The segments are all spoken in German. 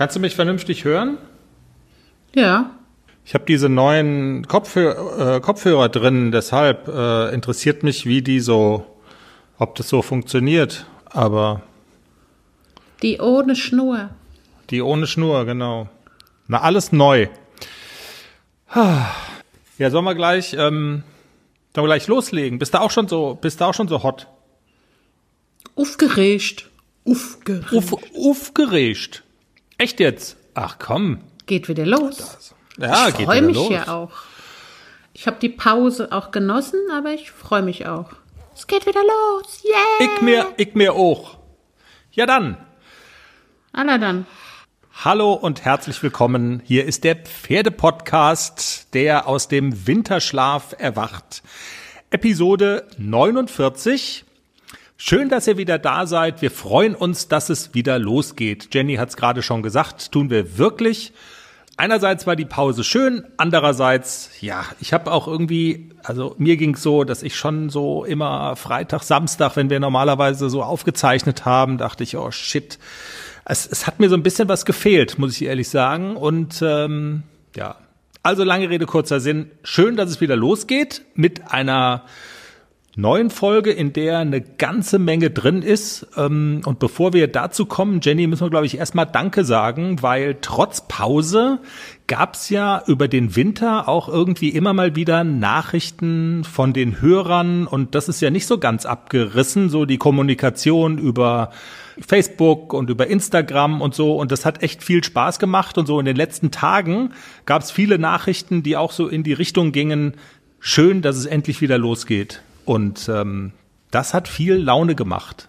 Kannst du mich vernünftig hören? Ja. Ich habe diese neuen Kopfhörer, äh, Kopfhörer drin, deshalb äh, interessiert mich, wie die so, ob das so funktioniert. Aber Die ohne Schnur. die ohne Schnur, genau. Na, alles neu. Ja, sollen wir gleich, ähm, sollen wir gleich loslegen? Bist du auch schon so, bist du auch schon so hot? Aufgeregt. Aufgeregt. Uff, aufgeregt. Echt jetzt? Ach komm. Geht wieder los. Ja, ich freue mich los. ja auch. Ich habe die Pause auch genossen, aber ich freue mich auch. Es geht wieder los. Yeah. Ich mir, ich mir auch. Ja dann. Alla dann. Hallo und herzlich willkommen. Hier ist der Pferdepodcast, der aus dem Winterschlaf erwacht. Episode 49. Schön, dass ihr wieder da seid. Wir freuen uns, dass es wieder losgeht. Jenny hat es gerade schon gesagt, tun wir wirklich. Einerseits war die Pause schön, andererseits, ja, ich habe auch irgendwie, also mir ging so, dass ich schon so immer Freitag, Samstag, wenn wir normalerweise so aufgezeichnet haben, dachte ich, oh shit, es, es hat mir so ein bisschen was gefehlt, muss ich ehrlich sagen. Und ähm, ja, also lange Rede, kurzer Sinn. Schön, dass es wieder losgeht mit einer neuen Folge, in der eine ganze Menge drin ist. Ähm, Und bevor wir dazu kommen, Jenny, müssen wir, glaube ich, erstmal Danke sagen, weil trotz Pause gab's ja über den Winter auch irgendwie immer mal wieder Nachrichten von den Hörern und das ist ja nicht so ganz abgerissen, so die Kommunikation über Facebook und über Instagram und so und das hat echt viel Spaß gemacht und so in den letzten Tagen gab's viele Nachrichten, die auch so in die Richtung gingen, schön, dass es endlich wieder losgeht. Und ähm, das hat viel Laune gemacht.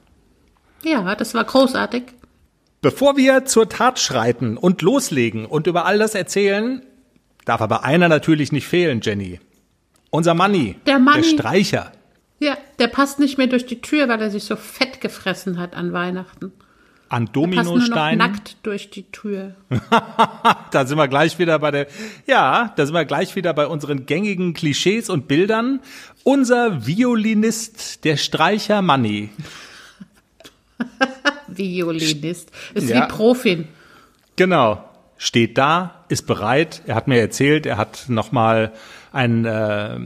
Ja, das war großartig. Bevor wir zur Tat schreiten und loslegen und über all das erzählen, darf aber einer natürlich nicht fehlen, Jenny. Unser Manni, Der Manni. der Streicher. Ja, der passt nicht mehr durch die Tür, weil er sich so fett gefressen hat an Weihnachten. An Dominosteinen. nackt durch die Tür. Da sind wir gleich wieder bei der, ja, da sind wir gleich wieder bei unseren gängigen Klischees und Bildern. Unser Violinist, der Streicher Manni. Violinist. Ist Ja. wie Profin. Genau. Steht da, ist bereit. Er hat mir erzählt, er hat nochmal ein äh,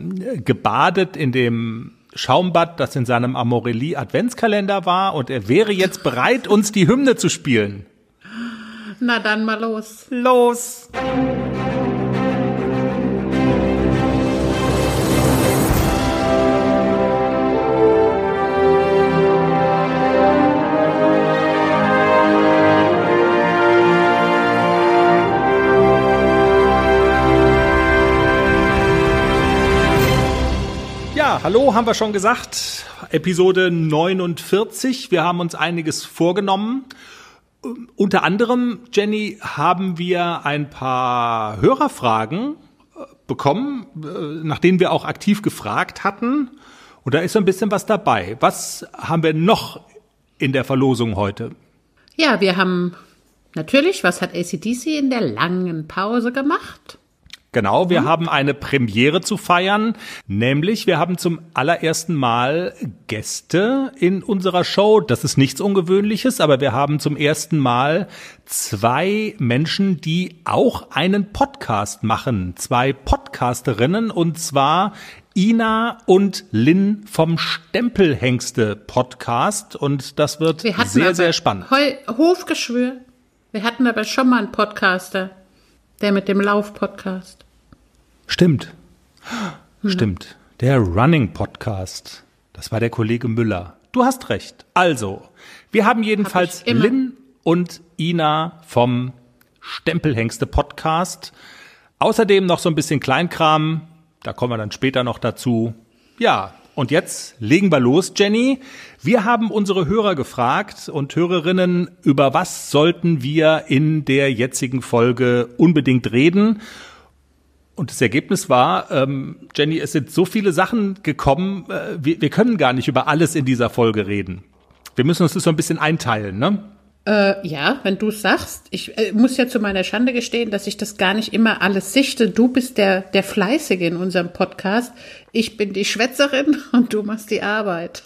gebadet in dem Schaumbad, das in seinem Amorelie Adventskalender war und er wäre jetzt bereit, uns die Hymne zu spielen. Na dann mal los. Los! Hallo, haben wir schon gesagt. Episode 49. Wir haben uns einiges vorgenommen. Unter anderem, Jenny, haben wir ein paar Hörerfragen äh, bekommen, äh, nach denen wir auch aktiv gefragt hatten. Und da ist so ein bisschen was dabei. Was haben wir noch in der Verlosung heute? Ja, wir haben natürlich, was hat ACDC in der langen Pause gemacht? Genau, wir haben eine Premiere zu feiern, nämlich wir haben zum allerersten Mal Gäste in unserer Show. Das ist nichts Ungewöhnliches, aber wir haben zum ersten Mal zwei Menschen, die auch einen Podcast machen. Zwei Podcasterinnen und zwar Ina und Lynn vom Stempelhengste Podcast und das wird Wir sehr, sehr spannend. Heu Hofgeschwür. Wir hatten aber schon mal einen Podcaster, der mit dem Lauf-Podcast. Stimmt. Stimmt. Der Running Podcast. Das war der Kollege Müller. Du hast recht. Also, wir haben jedenfalls Hab. Lynn und Ina vom Stempelhengste Podcast. Außerdem noch so ein bisschen Kleinkram. Da kommen wir dann später noch dazu. Ja, und jetzt legen wir los, Jenny. Wir haben unsere Hörer gefragt und Hörerinnen, über was sollten wir in der jetzigen Folge unbedingt reden? Und das Ergebnis war, ähm, Jenny, es sind so viele Sachen gekommen, äh, wir, wir können gar nicht über alles in dieser Folge reden. Wir müssen uns das so ein bisschen einteilen, ne? Äh, ja, wenn du sagst. Ich äh, muss ja zu meiner Schande gestehen, dass ich das gar nicht immer alles sichte. Du bist der, der Fleißige in unserem Podcast. Ich bin die Schwätzerin und du machst die Arbeit.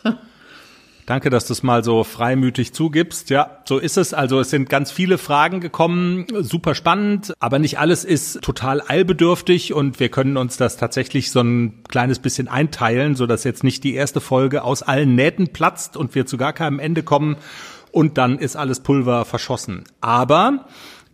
Danke, dass du es mal so freimütig zugibst. Ja, so ist es. Also es sind ganz viele Fragen gekommen, super spannend, aber nicht alles ist total eilbedürftig und wir können uns das tatsächlich so ein kleines bisschen einteilen, so dass jetzt nicht die erste Folge aus allen Nähten platzt und wir zu gar keinem Ende kommen und dann ist alles Pulver verschossen. Aber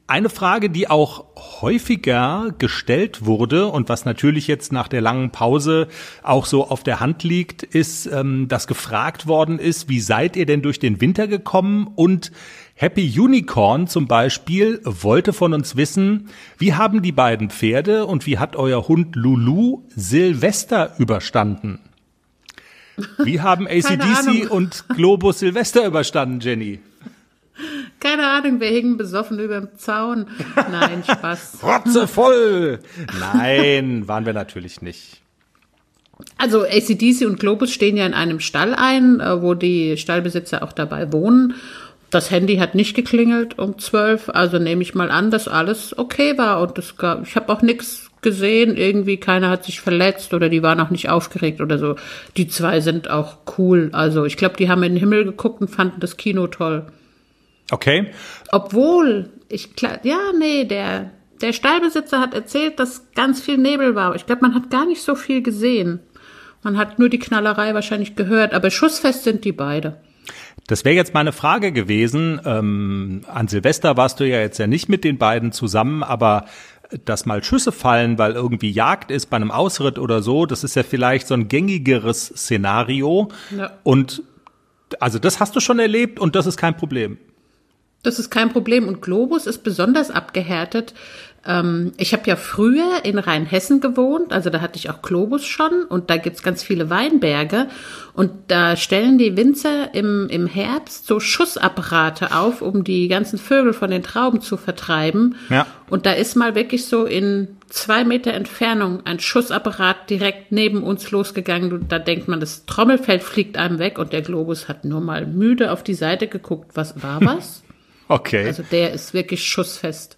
eine Frage, die auch häufiger gestellt wurde und was natürlich jetzt nach der langen Pause auch so auf der Hand liegt, ist, ähm, dass gefragt worden ist, wie seid ihr denn durch den Winter gekommen? Und Happy Unicorn zum Beispiel wollte von uns wissen, wie haben die beiden Pferde und wie hat euer Hund Lulu Silvester überstanden? Wie haben ACDC und Globus Silvester überstanden, Jenny? Keine Ahnung, wir hingen besoffen über dem Zaun. Nein, Spaß. Rotze voll! Nein, waren wir natürlich nicht. Also ACDC und Globus stehen ja in einem Stall ein, äh, wo die Stallbesitzer auch dabei wohnen. Das Handy hat nicht geklingelt um zwölf, also nehme ich mal an, dass alles okay war und das gab, ich habe auch nichts gesehen, irgendwie keiner hat sich verletzt oder die waren auch nicht aufgeregt oder so. Die zwei sind auch cool, also ich glaube, die haben in den Himmel geguckt und fanden das Kino toll. Okay. Obwohl, ich klar, ja, nee, der, der Stallbesitzer hat erzählt, dass ganz viel Nebel war. Ich glaube, man hat gar nicht so viel gesehen. Man hat nur die Knallerei wahrscheinlich gehört, aber schussfest sind die beide. Das wäre jetzt meine Frage gewesen. Ähm, an Silvester warst du ja jetzt ja nicht mit den beiden zusammen, aber dass mal Schüsse fallen, weil irgendwie Jagd ist bei einem Ausritt oder so, das ist ja vielleicht so ein gängigeres Szenario. Ja. Und also das hast du schon erlebt und das ist kein Problem. Das ist kein Problem. Und Globus ist besonders abgehärtet. Ähm, ich habe ja früher in Rheinhessen gewohnt, also da hatte ich auch Globus schon und da gibt's ganz viele Weinberge. Und da stellen die Winzer im, im Herbst so Schussapparate auf, um die ganzen Vögel von den Trauben zu vertreiben. Ja. Und da ist mal wirklich so in zwei Meter Entfernung ein Schussapparat direkt neben uns losgegangen. Da denkt man, das Trommelfeld fliegt einem weg und der Globus hat nur mal müde auf die Seite geguckt. Was war was? Okay. Also der ist wirklich schussfest.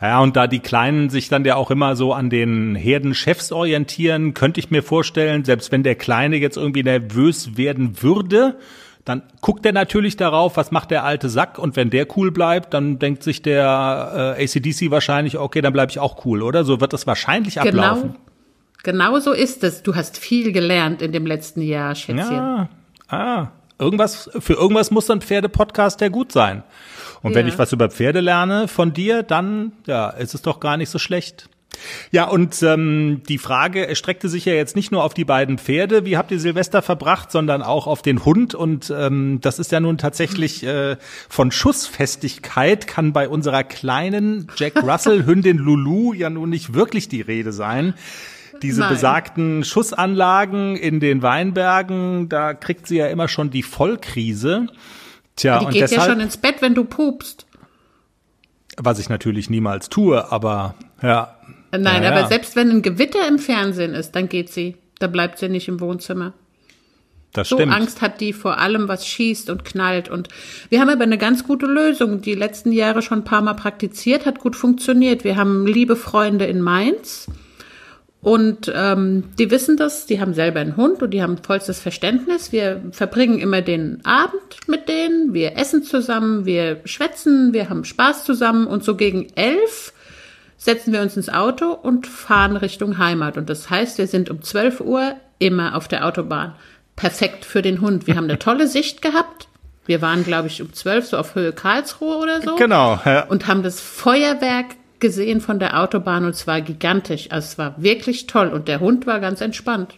Ja, und da die Kleinen sich dann ja auch immer so an den Herdenchefs orientieren, könnte ich mir vorstellen, selbst wenn der Kleine jetzt irgendwie nervös werden würde, dann guckt er natürlich darauf, was macht der alte Sack und wenn der cool bleibt, dann denkt sich der äh, ACDC wahrscheinlich, okay, dann bleibe ich auch cool, oder? So wird das wahrscheinlich genau, ablaufen. Genau so ist es. Du hast viel gelernt in dem letzten Jahr, Schätzchen. Ja, ah, irgendwas, für irgendwas muss ein Pferdepodcast ja gut sein. Und ja. wenn ich was über Pferde lerne von dir, dann ja, ist es doch gar nicht so schlecht. Ja, und ähm, die Frage erstreckte sich ja jetzt nicht nur auf die beiden Pferde, wie habt ihr Silvester verbracht, sondern auch auf den Hund. Und ähm, das ist ja nun tatsächlich äh, von Schussfestigkeit kann bei unserer kleinen Jack Russell Hündin Lulu ja nun nicht wirklich die Rede sein. Diese Nein. besagten Schussanlagen in den Weinbergen, da kriegt sie ja immer schon die Vollkrise. Tja, die und geht deshalb, ja schon ins Bett, wenn du pupst. Was ich natürlich niemals tue, aber ja. Nein, ja, aber ja. selbst wenn ein Gewitter im Fernsehen ist, dann geht sie. Da bleibt sie nicht im Wohnzimmer. Das so stimmt. Angst hat die vor allem, was schießt und knallt. Und wir haben aber eine ganz gute Lösung, die letzten Jahre schon ein paar Mal praktiziert, hat gut funktioniert. Wir haben liebe Freunde in Mainz und ähm, die wissen das, die haben selber einen Hund und die haben vollstes Verständnis. Wir verbringen immer den Abend mit denen, wir essen zusammen, wir schwätzen, wir haben Spaß zusammen und so gegen elf setzen wir uns ins Auto und fahren Richtung Heimat. Und das heißt, wir sind um 12 Uhr immer auf der Autobahn. Perfekt für den Hund. Wir haben eine tolle Sicht gehabt. Wir waren, glaube ich, um 12 so auf Höhe Karlsruhe oder so. Genau. Ja. Und haben das Feuerwerk gesehen von der Autobahn und zwar gigantisch. Also es war wirklich toll und der Hund war ganz entspannt.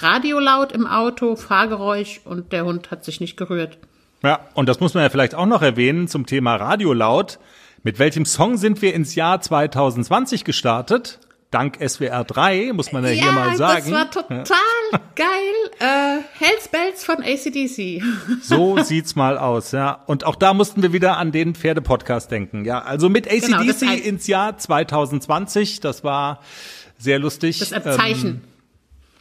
Radio laut im Auto, Fahrgeräusch und der Hund hat sich nicht gerührt. Ja, und das muss man ja vielleicht auch noch erwähnen zum Thema Radio laut. Mit welchem Song sind wir ins Jahr 2020 gestartet? Dank SWR 3, muss man ja, ja hier mal sagen. Das war total ja. geil. Äh, Hells Bells von ACDC. So sieht's mal aus, ja. Und auch da mussten wir wieder an den Pferdepodcast denken. Ja, also mit ACDC genau, ins Jahr 2020. Das war sehr lustig. Das ist ein Zeichen. Ähm,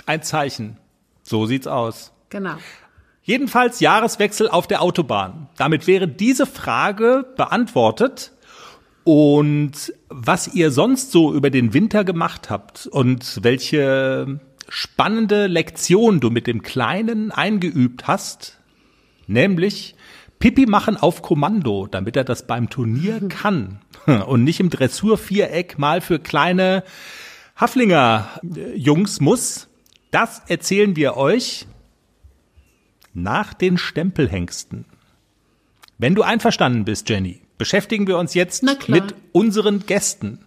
ein Zeichen. So sieht's aus. Genau. Jedenfalls Jahreswechsel auf der Autobahn. Damit wäre diese Frage beantwortet. Und was ihr sonst so über den Winter gemacht habt und welche spannende Lektion du mit dem Kleinen eingeübt hast, nämlich Pipi machen auf Kommando, damit er das beim Turnier kann und nicht im Dressurviereck mal für kleine Haflinger äh, Jungs muss. Das erzählen wir euch nach den Stempelhengsten. Wenn du einverstanden bist, Jenny, beschäftigen wir uns jetzt mit unseren Gästen.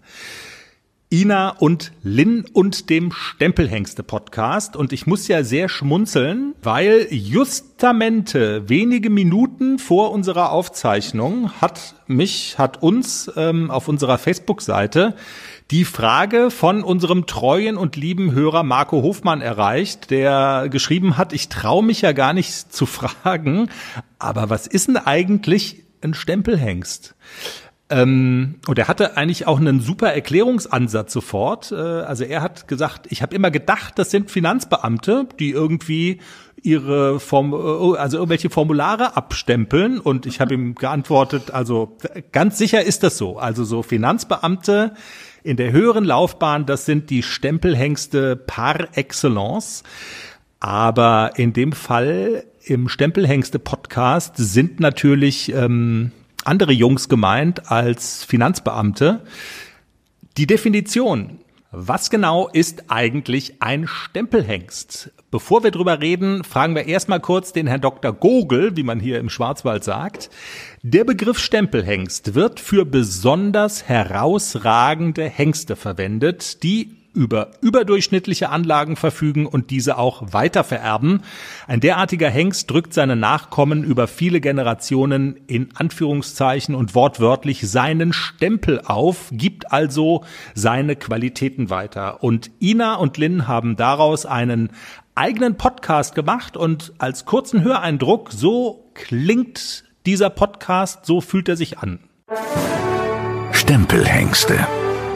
Ina und Lynn und dem Stempelhengste Podcast. Und ich muss ja sehr schmunzeln, weil justamente wenige Minuten vor unserer Aufzeichnung hat mich, hat uns ähm, auf unserer Facebook-Seite die Frage von unserem treuen und lieben Hörer Marco Hofmann erreicht, der geschrieben hat, ich traue mich ja gar nicht zu fragen, aber was ist denn eigentlich ein Stempelhengst? Ähm, und er hatte eigentlich auch einen super Erklärungsansatz sofort. Äh, also er hat gesagt, ich habe immer gedacht, das sind Finanzbeamte, die irgendwie ihre Form, äh, also irgendwelche Formulare abstempeln. Und ich habe ihm geantwortet, also ganz sicher ist das so. Also so Finanzbeamte in der höheren Laufbahn, das sind die Stempelhengste par excellence. Aber in dem Fall im Stempelhengste Podcast sind natürlich ähm, andere Jungs gemeint als Finanzbeamte. Die Definition. Was genau ist eigentlich ein Stempelhengst? Bevor wir drüber reden, fragen wir erstmal kurz den Herrn Dr. Gogel, wie man hier im Schwarzwald sagt. Der Begriff Stempelhengst wird für besonders herausragende Hengste verwendet, die über überdurchschnittliche Anlagen verfügen und diese auch weiter vererben. Ein derartiger Hengst drückt seine Nachkommen über viele Generationen in Anführungszeichen und wortwörtlich seinen Stempel auf, gibt also seine Qualitäten weiter. Und Ina und Lynn haben daraus einen eigenen Podcast gemacht und als kurzen Höreindruck, so klingt dieser Podcast, so fühlt er sich an. Stempelhengste.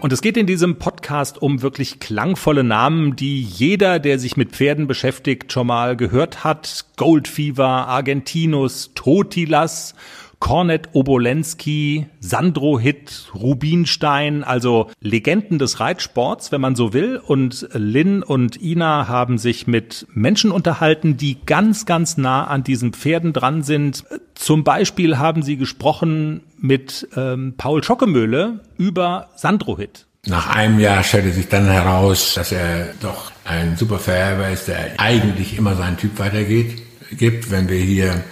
Und es geht in diesem Podcast um wirklich klangvolle Namen, die jeder, der sich mit Pferden beschäftigt, schon mal gehört hat. Goldfever, Argentinus, Totilas Kornet Obolensky, Sandro Hitt, Rubinstein, also Legenden des Reitsports, wenn man so will. Und Lynn und Ina haben sich mit Menschen unterhalten, die ganz, ganz nah an diesen Pferden dran sind. Zum Beispiel haben sie gesprochen mit ähm, Paul Schockemöhle über Sandro Hitt. Nach einem Jahr stellte sich dann heraus, dass er doch ein super Vererber ist, der eigentlich immer seinen Typ weitergeht, gibt. Wenn wir hier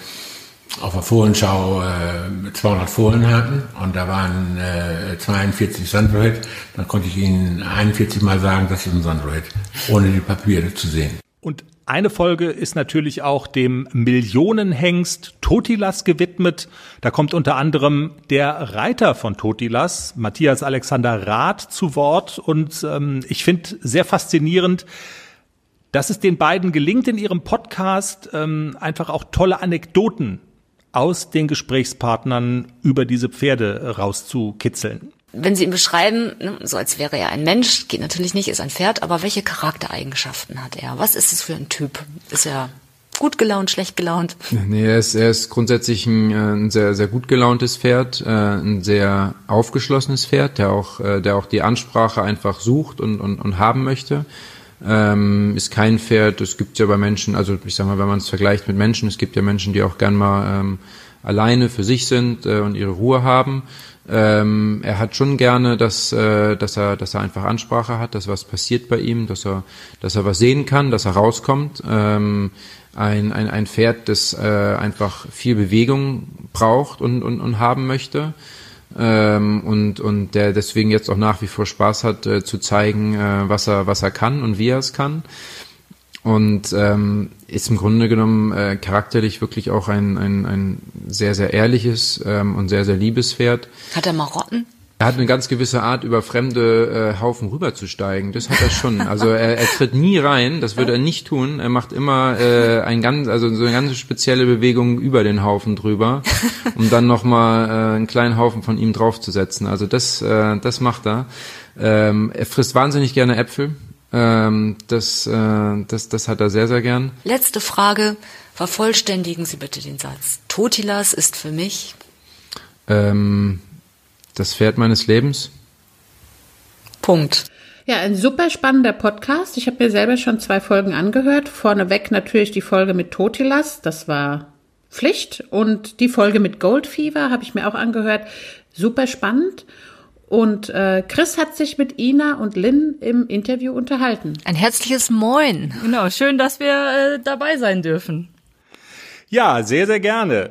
auf der Fohlenschau äh, 200 Fohlen hatten und da waren äh, 42 Sandroid, dann konnte ich Ihnen 41 Mal sagen, das ist ein Sandroid, ohne die Papiere zu sehen. Und eine Folge ist natürlich auch dem Millionenhengst Totilas gewidmet. Da kommt unter anderem der Reiter von Totilas, Matthias Alexander Rath, zu Wort. Und ähm, ich finde sehr faszinierend, dass es den beiden gelingt, in ihrem Podcast ähm, einfach auch tolle Anekdoten aus den Gesprächspartnern über diese Pferde rauszukitzeln? Wenn Sie ihn beschreiben, ne, so als wäre er ein Mensch, geht natürlich nicht, ist ein Pferd, aber welche Charaktereigenschaften hat er? Was ist es für ein Typ? Ist er gut gelaunt, schlecht gelaunt? Nee, er ist, er ist grundsätzlich ein, äh, ein sehr, sehr gut gelauntes Pferd, äh, ein sehr aufgeschlossenes Pferd, der auch, äh, der auch die Ansprache einfach sucht und, und, und haben möchte ähm, ist kein Pferd, das gibt ja bei Menschen, also ich sag mal, wenn man es vergleicht mit Menschen, es gibt ja Menschen, die auch gern mal ähm, alleine für sich sind äh, und ihre Ruhe haben. Ähm, er hat schon gerne, dass, äh, dass er, dass er einfach Ansprache hat, dass was passiert bei ihm, dass er, dass er was sehen kann, dass er rauskommt. Ähm, ein, ein, ein Pferd, das äh, einfach viel Bewegung braucht und, und, und haben möchte ähm, und, und der deswegen jetzt auch nach wie vor Spaß hat, äh, zu zeigen, äh, was, er, was er kann und wie er es kann. Und ähm, ist im Grunde genommen äh, charakterlich wirklich auch ein, ein, ein sehr, sehr ehrliches ähm, und sehr, sehr liebes Pferd. Hat er Marotten? Er hat eine ganz gewisse Art, über fremde äh, Haufen rüberzusteigen. Das hat er schon. Also er, er tritt nie rein, das würde er nicht tun. Er macht immer äh, ein ganz, also so eine ganz spezielle Bewegung über den Haufen drüber, um dann nochmal äh, einen kleinen Haufen von ihm draufzusetzen. Also das, äh, das macht er. Ähm, er frisst wahnsinnig gerne Äpfel. Ähm, das, äh, das, das hat er sehr, sehr gern. Letzte Frage. Vervollständigen Sie bitte den Satz. Totilas ist für mich. Ähm, das Pferd meines Lebens. Punkt. Ja, ein super spannender Podcast. Ich habe mir selber schon zwei Folgen angehört. Vorneweg natürlich die Folge mit Totilas, das war Pflicht. Und die Folge mit Goldfever habe ich mir auch angehört. Super spannend. Und äh, Chris hat sich mit Ina und Lynn im Interview unterhalten. Ein herzliches Moin. Genau, schön, dass wir äh, dabei sein dürfen. Ja, sehr, sehr gerne.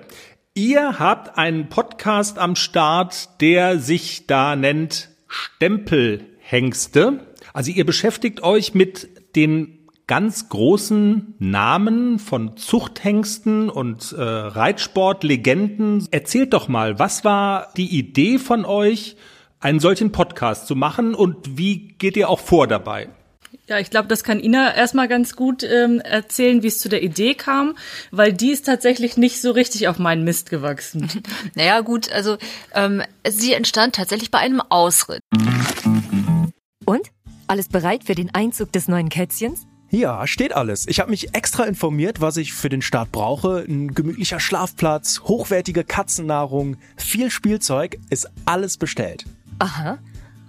Ihr habt einen Podcast am Start, der sich da nennt Stempelhengste. Also ihr beschäftigt euch mit den ganz großen Namen von Zuchthengsten und äh, Reitsportlegenden. Erzählt doch mal, was war die Idee von euch, einen solchen Podcast zu machen und wie geht ihr auch vor dabei? Ja, ich glaube, das kann Ina erstmal ganz gut ähm, erzählen, wie es zu der Idee kam, weil die ist tatsächlich nicht so richtig auf meinen Mist gewachsen. Naja, gut, also ähm, sie entstand tatsächlich bei einem Ausritt. Und? Alles bereit für den Einzug des neuen Kätzchens? Ja, steht alles. Ich habe mich extra informiert, was ich für den Start brauche. Ein gemütlicher Schlafplatz, hochwertige Katzennahrung, viel Spielzeug, ist alles bestellt. Aha.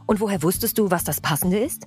Und woher wusstest du, was das Passende ist?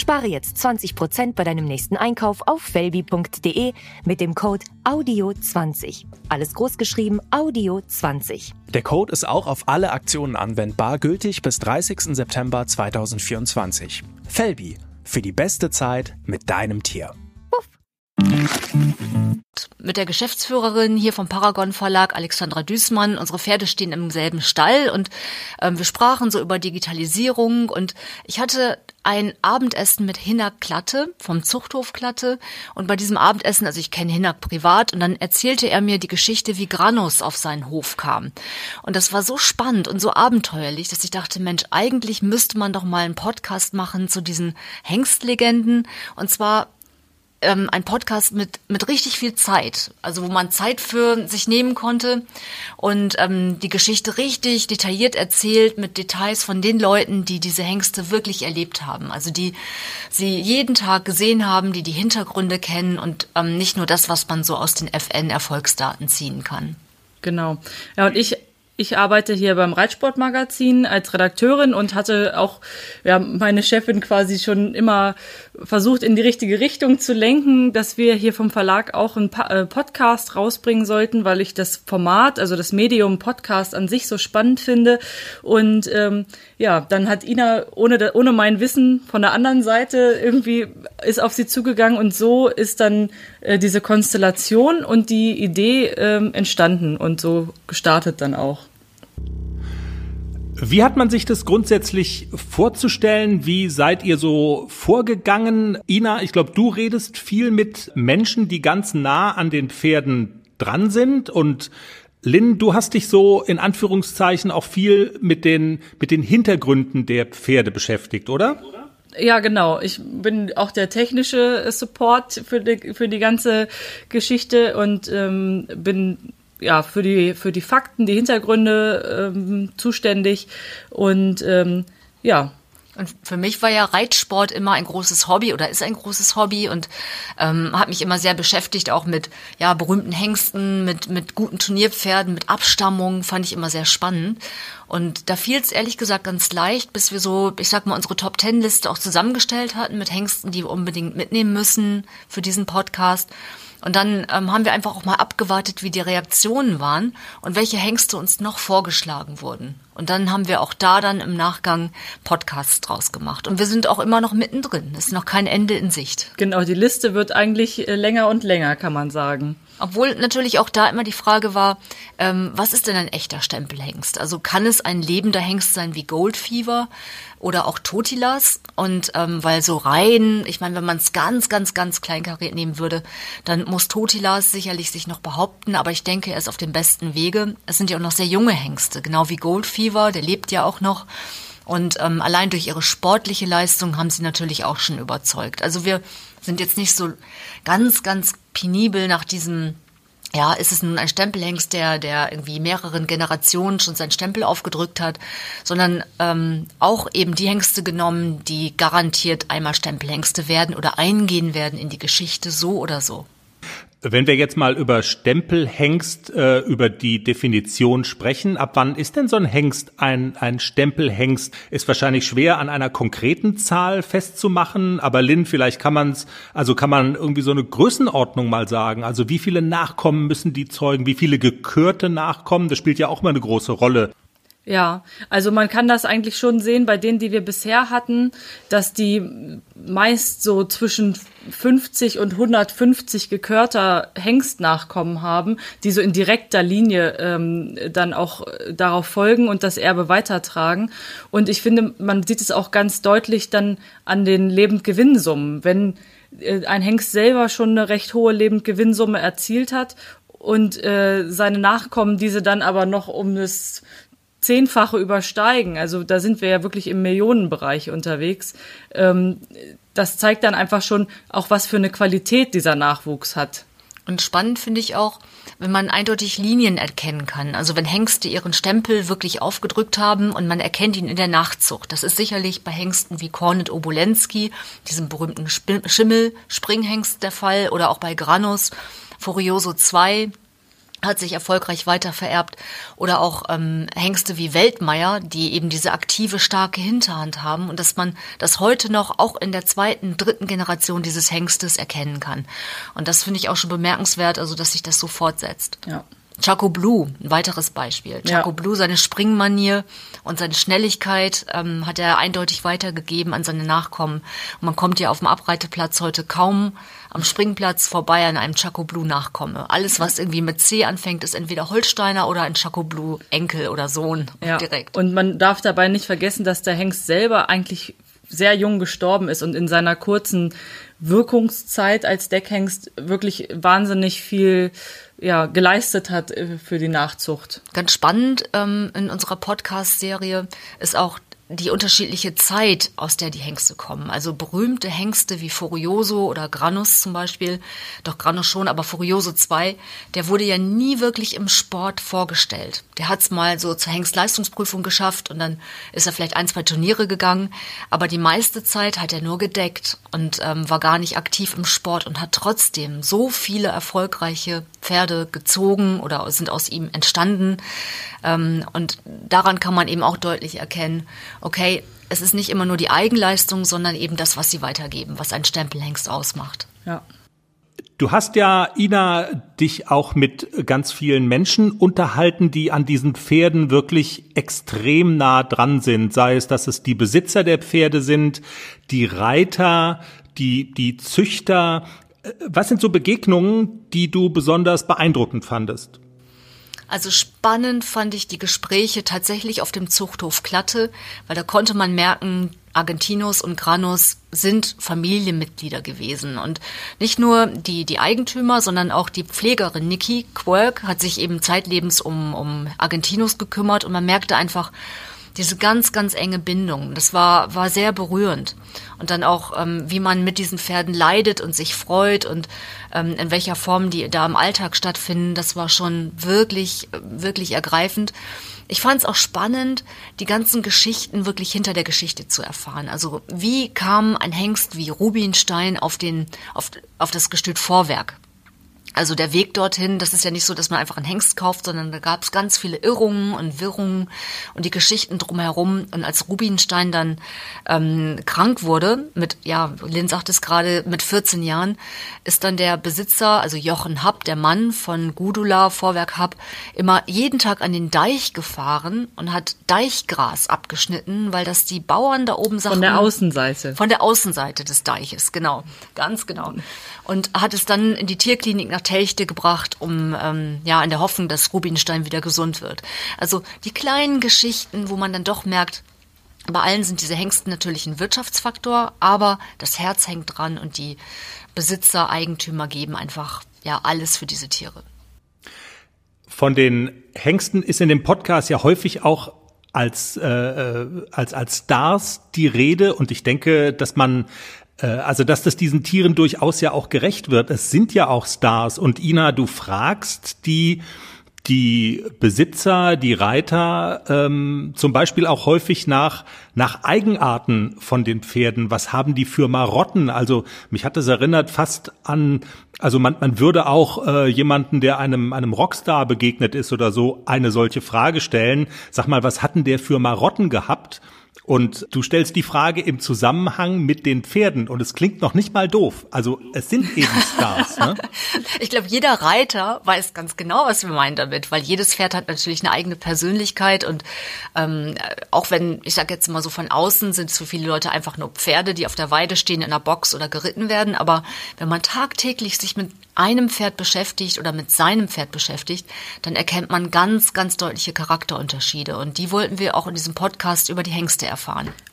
Spare jetzt 20% bei deinem nächsten Einkauf auf felby.de mit dem Code AUDIO20. Alles großgeschrieben AUDIO20. Der Code ist auch auf alle Aktionen anwendbar, gültig bis 30. September 2024. Felby, für die beste Zeit mit deinem Tier. Mit der Geschäftsführerin hier vom Paragon Verlag, Alexandra Düßmann. Unsere Pferde stehen im selben Stall und ähm, wir sprachen so über Digitalisierung und ich hatte ein Abendessen mit Hinak Klatte vom Zuchthof Klatte und bei diesem Abendessen, also ich kenne Hinak privat und dann erzählte er mir die Geschichte, wie Granus auf seinen Hof kam. Und das war so spannend und so abenteuerlich, dass ich dachte, Mensch, eigentlich müsste man doch mal einen Podcast machen zu diesen Hengstlegenden und zwar ähm, ein Podcast mit, mit richtig viel Zeit, also wo man Zeit für sich nehmen konnte und ähm, die Geschichte richtig detailliert erzählt mit Details von den Leuten, die diese Hengste wirklich erlebt haben, also die sie jeden Tag gesehen haben, die die Hintergründe kennen und ähm, nicht nur das, was man so aus den FN-Erfolgsdaten ziehen kann. Genau. Ja, und ich ich arbeite hier beim Reitsportmagazin als Redakteurin und hatte auch ja, meine Chefin quasi schon immer versucht, in die richtige Richtung zu lenken, dass wir hier vom Verlag auch einen äh, Podcast rausbringen sollten, weil ich das Format, also das Medium Podcast an sich so spannend finde. Und ähm, ja, dann hat Ina ohne, ohne mein Wissen von der anderen Seite irgendwie ist auf sie zugegangen und so ist dann äh, diese Konstellation und die Idee ähm, entstanden und so gestartet dann auch. Wie hat man sich das grundsätzlich vorzustellen? Wie seid ihr so vorgegangen? Ina, ich glaube, du redest viel mit Menschen, die ganz nah an den Pferden dran sind und Lynn, du hast dich so in Anführungszeichen auch viel mit den, mit den Hintergründen der Pferde beschäftigt, oder? Ja, genau. Ich bin auch der technische Support für die, für die ganze Geschichte und ähm, bin ja, für die, für die Fakten, die Hintergründe ähm, zuständig. Und ähm, ja, Und für mich war ja Reitsport immer ein großes Hobby oder ist ein großes Hobby und ähm, hat mich immer sehr beschäftigt, auch mit ja berühmten Hengsten, mit mit guten Turnierpferden, mit Abstammung, fand ich immer sehr spannend. Und da fiel es ehrlich gesagt ganz leicht, bis wir so, ich sag mal, unsere Top Ten Liste auch zusammengestellt hatten mit Hengsten, die wir unbedingt mitnehmen müssen für diesen Podcast. Und dann ähm, haben wir einfach auch mal abgewartet, wie die Reaktionen waren und welche Hengste uns noch vorgeschlagen wurden. Und dann haben wir auch da dann im Nachgang Podcasts draus gemacht. Und wir sind auch immer noch mittendrin. Es ist noch kein Ende in Sicht. Genau, die Liste wird eigentlich äh, länger und länger, kann man sagen. Obwohl natürlich auch da immer die Frage war, ähm, was ist denn ein echter Stempelhengst? Also kann es ein lebender Hengst sein wie Goldfever oder auch Totilas? Und ähm, weil so rein, ich meine, wenn man es ganz, ganz, ganz kleinkariert nehmen würde, dann muss Totilas sicherlich sich noch behaupten, aber ich denke, er ist auf dem besten Wege. Es sind ja auch noch sehr junge Hengste, genau wie Goldfever, der lebt ja auch noch. Und ähm, allein durch ihre sportliche Leistung haben sie natürlich auch schon überzeugt. Also wir sind jetzt nicht so ganz, ganz penibel nach diesem ja, ist es nun ein Stempelhengst, der, der irgendwie mehreren Generationen schon seinen Stempel aufgedrückt hat, sondern ähm, auch eben die Hengste genommen, die garantiert einmal Stempelhengste werden oder eingehen werden in die Geschichte so oder so. Wenn wir jetzt mal über Stempelhengst, äh, über die Definition sprechen, ab wann ist denn so ein Hengst ein, ein Stempelhengst? Ist wahrscheinlich schwer an einer konkreten Zahl festzumachen, aber Lynn, vielleicht kann man es, also kann man irgendwie so eine Größenordnung mal sagen. Also wie viele Nachkommen müssen die zeugen, wie viele gekürte Nachkommen? Das spielt ja auch mal eine große Rolle. Ja, also man kann das eigentlich schon sehen bei denen, die wir bisher hatten, dass die meist so zwischen 50 und 150 gekörter Hengstnachkommen haben, die so in direkter Linie ähm, dann auch darauf folgen und das Erbe weitertragen. Und ich finde, man sieht es auch ganz deutlich dann an den Lebendgewinnsummen. Wenn äh, ein Hengst selber schon eine recht hohe Lebendgewinnsumme erzielt hat und äh, seine Nachkommen diese dann aber noch um das Zehnfache übersteigen. Also da sind wir ja wirklich im Millionenbereich unterwegs. Ähm, das zeigt dann einfach schon auch, was für eine Qualität dieser Nachwuchs hat. Und spannend finde ich auch, wenn man eindeutig Linien erkennen kann. Also wenn Hengste ihren Stempel wirklich aufgedrückt haben und man erkennt ihn in der Nachzucht. Das ist sicherlich bei Hengsten wie Kornet Obolensky, diesem berühmten Schimmel-Springhengst der Fall, oder auch bei Granus, Furioso 2, hat sich erfolgreich weiter vererbt. Oder auch ähm, Hengste wie Weltmeier, die eben diese aktive, starke Hinterhand haben und dass man das heute noch auch in der zweiten, dritten Generation dieses Hengstes erkennen kann. Und das finde ich auch schon bemerkenswert, also dass sich das so fortsetzt. Ja. Chaco Blue, ein weiteres Beispiel. Chaco ja. Blue, seine Springmanier und seine Schnelligkeit ähm, hat er eindeutig weitergegeben an seine Nachkommen. Und man kommt ja auf dem Abreiteplatz heute kaum am Springplatz vorbei an einem Chaco Blue Nachkomme. Alles, was irgendwie mit C anfängt, ist entweder Holsteiner oder ein Chaco Blue Enkel oder Sohn ja. direkt. Und man darf dabei nicht vergessen, dass der Hengst selber eigentlich sehr jung gestorben ist und in seiner kurzen Wirkungszeit als Deckhengst wirklich wahnsinnig viel ja, geleistet hat äh, für die Nachzucht. Ganz spannend ähm, in unserer Podcast-Serie ist auch die unterschiedliche Zeit, aus der die Hengste kommen. Also berühmte Hengste wie Furioso oder Granus zum Beispiel, doch Granus schon, aber Furioso 2, der wurde ja nie wirklich im Sport vorgestellt. Der hat es mal so zur Hengstleistungsprüfung geschafft und dann ist er vielleicht ein, zwei Turniere gegangen, aber die meiste Zeit hat er nur gedeckt und ähm, war gar nicht aktiv im Sport und hat trotzdem so viele erfolgreiche Pferde gezogen oder sind aus ihm entstanden. Ähm, und daran kann man eben auch deutlich erkennen, okay, es ist nicht immer nur die Eigenleistung, sondern eben das, was sie weitergeben, was ein Stempelhengst ausmacht. Ja. Du hast ja, Ina, dich auch mit ganz vielen Menschen unterhalten, die an diesen Pferden wirklich extrem nah dran sind. Sei es, dass es die Besitzer der Pferde sind, die Reiter, die, die Züchter. Was sind so Begegnungen, die du besonders beeindruckend fandest? Also spannend fand ich die Gespräche tatsächlich auf dem Zuchthof Klatte, weil da konnte man merken, Argentinos und Granos sind Familienmitglieder gewesen. Und nicht nur die, die Eigentümer, sondern auch die Pflegerin Nikki Quirk hat sich eben zeitlebens um, um Argentinos gekümmert und man merkte einfach, diese ganz, ganz enge Bindung. Das war, war sehr berührend. Und dann auch, ähm, wie man mit diesen Pferden leidet und sich freut und ähm, in welcher Form die da im Alltag stattfinden, das war schon wirklich, wirklich ergreifend. ich fand es auch spannend, die ganzen Geschichten wirklich hinter der Geschichte zu erfahren. Also wie kam ein Hengst wie Rubinstein auf den, auf, auf das Gestüt Vorwerk? Also der Weg dorthin, das ist ja nicht so, dass man einfach einen Hengst kauft, sondern da gab es ganz viele Irrungen und Wirrungen und die Geschichten drumherum. Und als Rubinstein dann ähm, krank wurde, mit, ja, Lynn sagt es gerade, mit 14 Jahren, ist dann der Besitzer, also Jochen Happ, der Mann von Gudula, Vorwerk Happ, immer jeden Tag an den Deich gefahren und hat Deichgras abgeschnitten, weil das die Bauern da oben sagten. Von der Außenseite. Von der Außenseite des Deiches, genau. Ganz genau. Und hat es dann in die Tierklinik nach Telchte gebracht, um ähm, ja in der Hoffnung, dass Rubinstein wieder gesund wird. Also die kleinen Geschichten, wo man dann doch merkt, bei allen sind diese Hengsten natürlich ein Wirtschaftsfaktor, aber das Herz hängt dran und die Besitzer, Eigentümer geben einfach ja alles für diese Tiere. Von den Hengsten ist in dem Podcast ja häufig auch als, äh, äh als, als Stars die Rede und ich denke, dass man also dass das diesen Tieren durchaus ja auch gerecht wird. Es sind ja auch Stars und Ina, du fragst die die Besitzer, die Reiter ähm, zum Beispiel auch häufig nach nach Eigenarten von den Pferden. Was haben die für Marotten? Also mich hat es erinnert fast an, also man, man würde auch äh, jemanden, der einem einem Rockstar begegnet ist oder so, eine solche Frage stellen. Sag mal, was hatten der für Marotten gehabt? Und du stellst die Frage im Zusammenhang mit den Pferden und es klingt noch nicht mal doof. Also es sind eben Stars. ne? Ich glaube, jeder Reiter weiß ganz genau, was wir meinen damit, weil jedes Pferd hat natürlich eine eigene Persönlichkeit und ähm, auch wenn, ich sage jetzt mal so von außen, sind es für viele Leute einfach nur Pferde, die auf der Weide stehen, in einer Box oder geritten werden. Aber wenn man tagtäglich sich mit einem Pferd beschäftigt oder mit seinem Pferd beschäftigt, dann erkennt man ganz, ganz deutliche Charakterunterschiede. Und die wollten wir auch in diesem Podcast über die Hengste erfahren.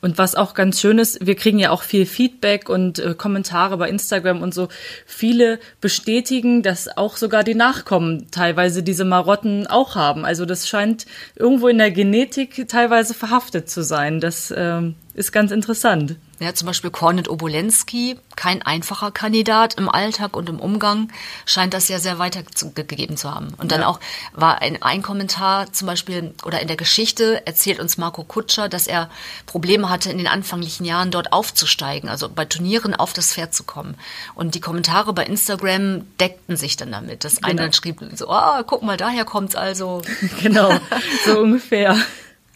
Und was auch ganz schön ist, wir kriegen ja auch viel Feedback und äh, Kommentare bei Instagram und so. Viele bestätigen, dass auch sogar die Nachkommen teilweise diese Marotten auch haben. Also das scheint irgendwo in der Genetik teilweise verhaftet zu sein. Das ähm, ist ganz interessant. Ja, zum Beispiel Kornet Obolensky, kein einfacher Kandidat im Alltag und im Umgang, scheint das ja sehr weitergegeben zu haben. Und dann ja. auch war ein, ein Kommentar zum Beispiel, oder in der Geschichte erzählt uns Marco Kutscher, dass er Probleme hatte, in den anfänglichen Jahren dort aufzusteigen, also bei Turnieren auf das Pferd zu kommen. Und die Kommentare bei Instagram deckten sich dann damit. Das genau. eine dann schrieb so, ah, guck mal, daher kommt's also. Genau, so ungefähr.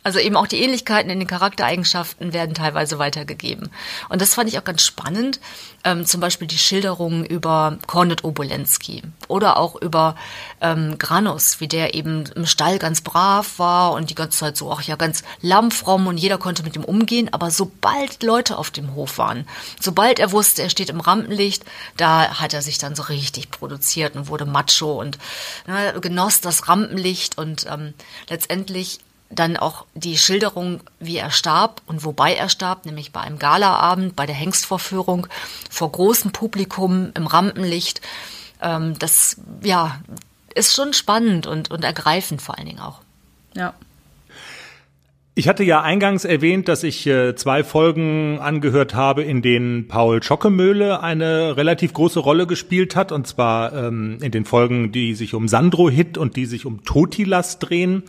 Also eben auch die Ähnlichkeiten in den Charaktereigenschaften werden teilweise weitergegeben. Und das fand ich auch ganz spannend. Ähm, zum Beispiel die Schilderungen über Kornet Obolensky oder auch über ähm, Granus, wie der eben im Stall ganz brav war und die ganze Zeit so auch ja ganz lammfromm und jeder konnte mit ihm umgehen. Aber sobald Leute auf dem Hof waren, sobald er wusste, er steht im Rampenlicht, da hat er sich dann so richtig produziert und wurde macho und ne, genoss das Rampenlicht und ähm, letztendlich dann auch die Schilderung, wie er starb und wobei er starb, nämlich bei einem Galaabend, bei der Hengstvorführung vor großem Publikum im Rampenlicht. Ähm, das ja ist schon spannend und, und ergreifend vor allen Dingen auch. Ja. Ich hatte ja eingangs erwähnt, dass ich äh, zwei Folgen angehört habe, in denen Paul Schockemöhle eine relativ große Rolle gespielt hat, und zwar ähm, in den Folgen, die sich um Sandro Hit und die sich um Totilas drehen.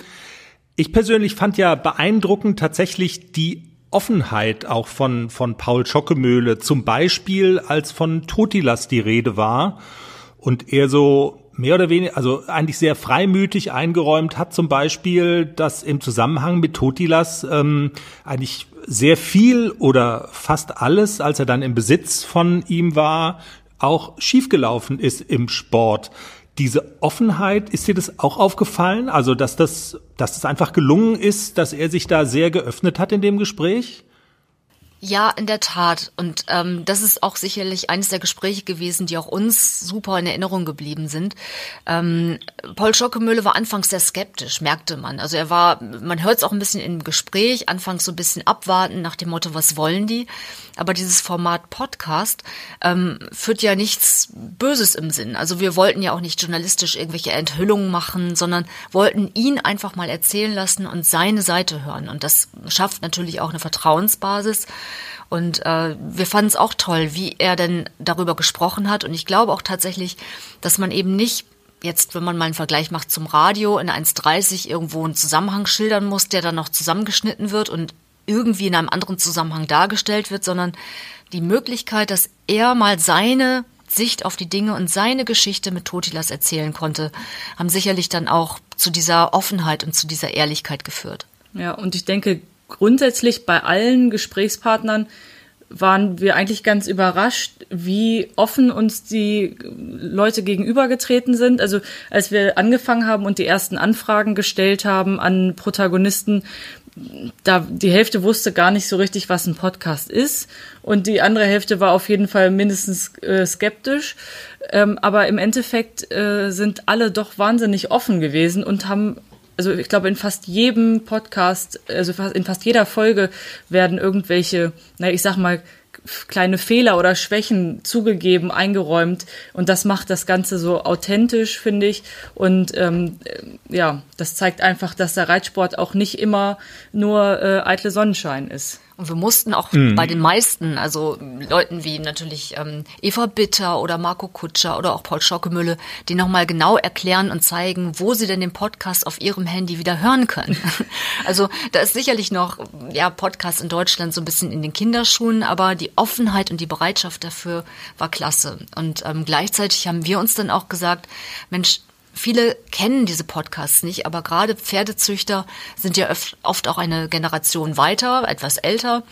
Ich persönlich fand ja beeindruckend tatsächlich die Offenheit auch von, von Paul Schockemöhle, zum Beispiel als von Totilas die Rede war und er so mehr oder weniger, also eigentlich sehr freimütig eingeräumt hat, zum Beispiel, dass im Zusammenhang mit Totilas ähm, eigentlich sehr viel oder fast alles, als er dann im Besitz von ihm war, auch schiefgelaufen ist im Sport diese Offenheit, ist dir das auch aufgefallen? Also, dass das, dass das einfach gelungen ist, dass er sich da sehr geöffnet hat in dem Gespräch? Ja, in der Tat. Und ähm, das ist auch sicherlich eines der Gespräche gewesen, die auch uns super in Erinnerung geblieben sind. Ähm, Paul Schockemöhle war anfangs sehr skeptisch, merkte man. Also er war, man hört es auch ein bisschen im Gespräch, anfangs so ein bisschen abwarten nach dem Motto, was wollen die? Aber dieses Format Podcast ähm, führt ja nichts Böses im Sinn. Also wir wollten ja auch nicht journalistisch irgendwelche Enthüllungen machen, sondern wollten ihn einfach mal erzählen lassen und seine Seite hören. Und das schafft natürlich auch eine Vertrauensbasis. Und äh, wir fanden es auch toll, wie er denn darüber gesprochen hat. Und ich glaube auch tatsächlich, dass man eben nicht jetzt, wenn man mal einen Vergleich macht zum Radio, in 1,30 irgendwo einen Zusammenhang schildern muss, der dann noch zusammengeschnitten wird und irgendwie in einem anderen Zusammenhang dargestellt wird, sondern die Möglichkeit, dass er mal seine Sicht auf die Dinge und seine Geschichte mit Totilas erzählen konnte, haben sicherlich dann auch zu dieser Offenheit und zu dieser Ehrlichkeit geführt. Ja, und ich denke, grundsätzlich bei allen Gesprächspartnern waren wir eigentlich ganz überrascht, wie offen uns die Leute gegenübergetreten sind. Also als wir angefangen haben und die ersten Anfragen gestellt haben an Protagonisten, da die Hälfte wusste gar nicht so richtig, was ein Podcast ist und die andere Hälfte war auf jeden Fall mindestens äh, skeptisch. Ähm, aber im Endeffekt äh, sind alle doch wahnsinnig offen gewesen und haben also ich glaube, in fast jedem Podcast, also in fast jeder Folge werden irgendwelche, na, ich sag mal, kleine Fehler oder Schwächen zugegeben, eingeräumt. Und das macht das Ganze so authentisch, finde ich. Und ähm, ja, das zeigt einfach, dass der Reitsport auch nicht immer nur äh, eitle Sonnenschein ist. Und wir mussten auch mhm. bei den meisten, also Leuten wie natürlich ähm, Eva Bitter oder Marco Kutscher oder auch Paul Schockemülle, die nochmal genau erklären und zeigen, wo sie denn den Podcast auf ihrem Handy wieder hören können. also da ist sicherlich noch, ja, Podcast in Deutschland so ein bisschen in den Kinderschuhen, aber die Offenheit und die Bereitschaft dafür war klasse. Und ähm, gleichzeitig haben wir uns dann auch gesagt, Mensch, Viele kennen diese Podcasts nicht, aber gerade Pferdezüchter sind ja oft auch eine Generation weiter, etwas älter.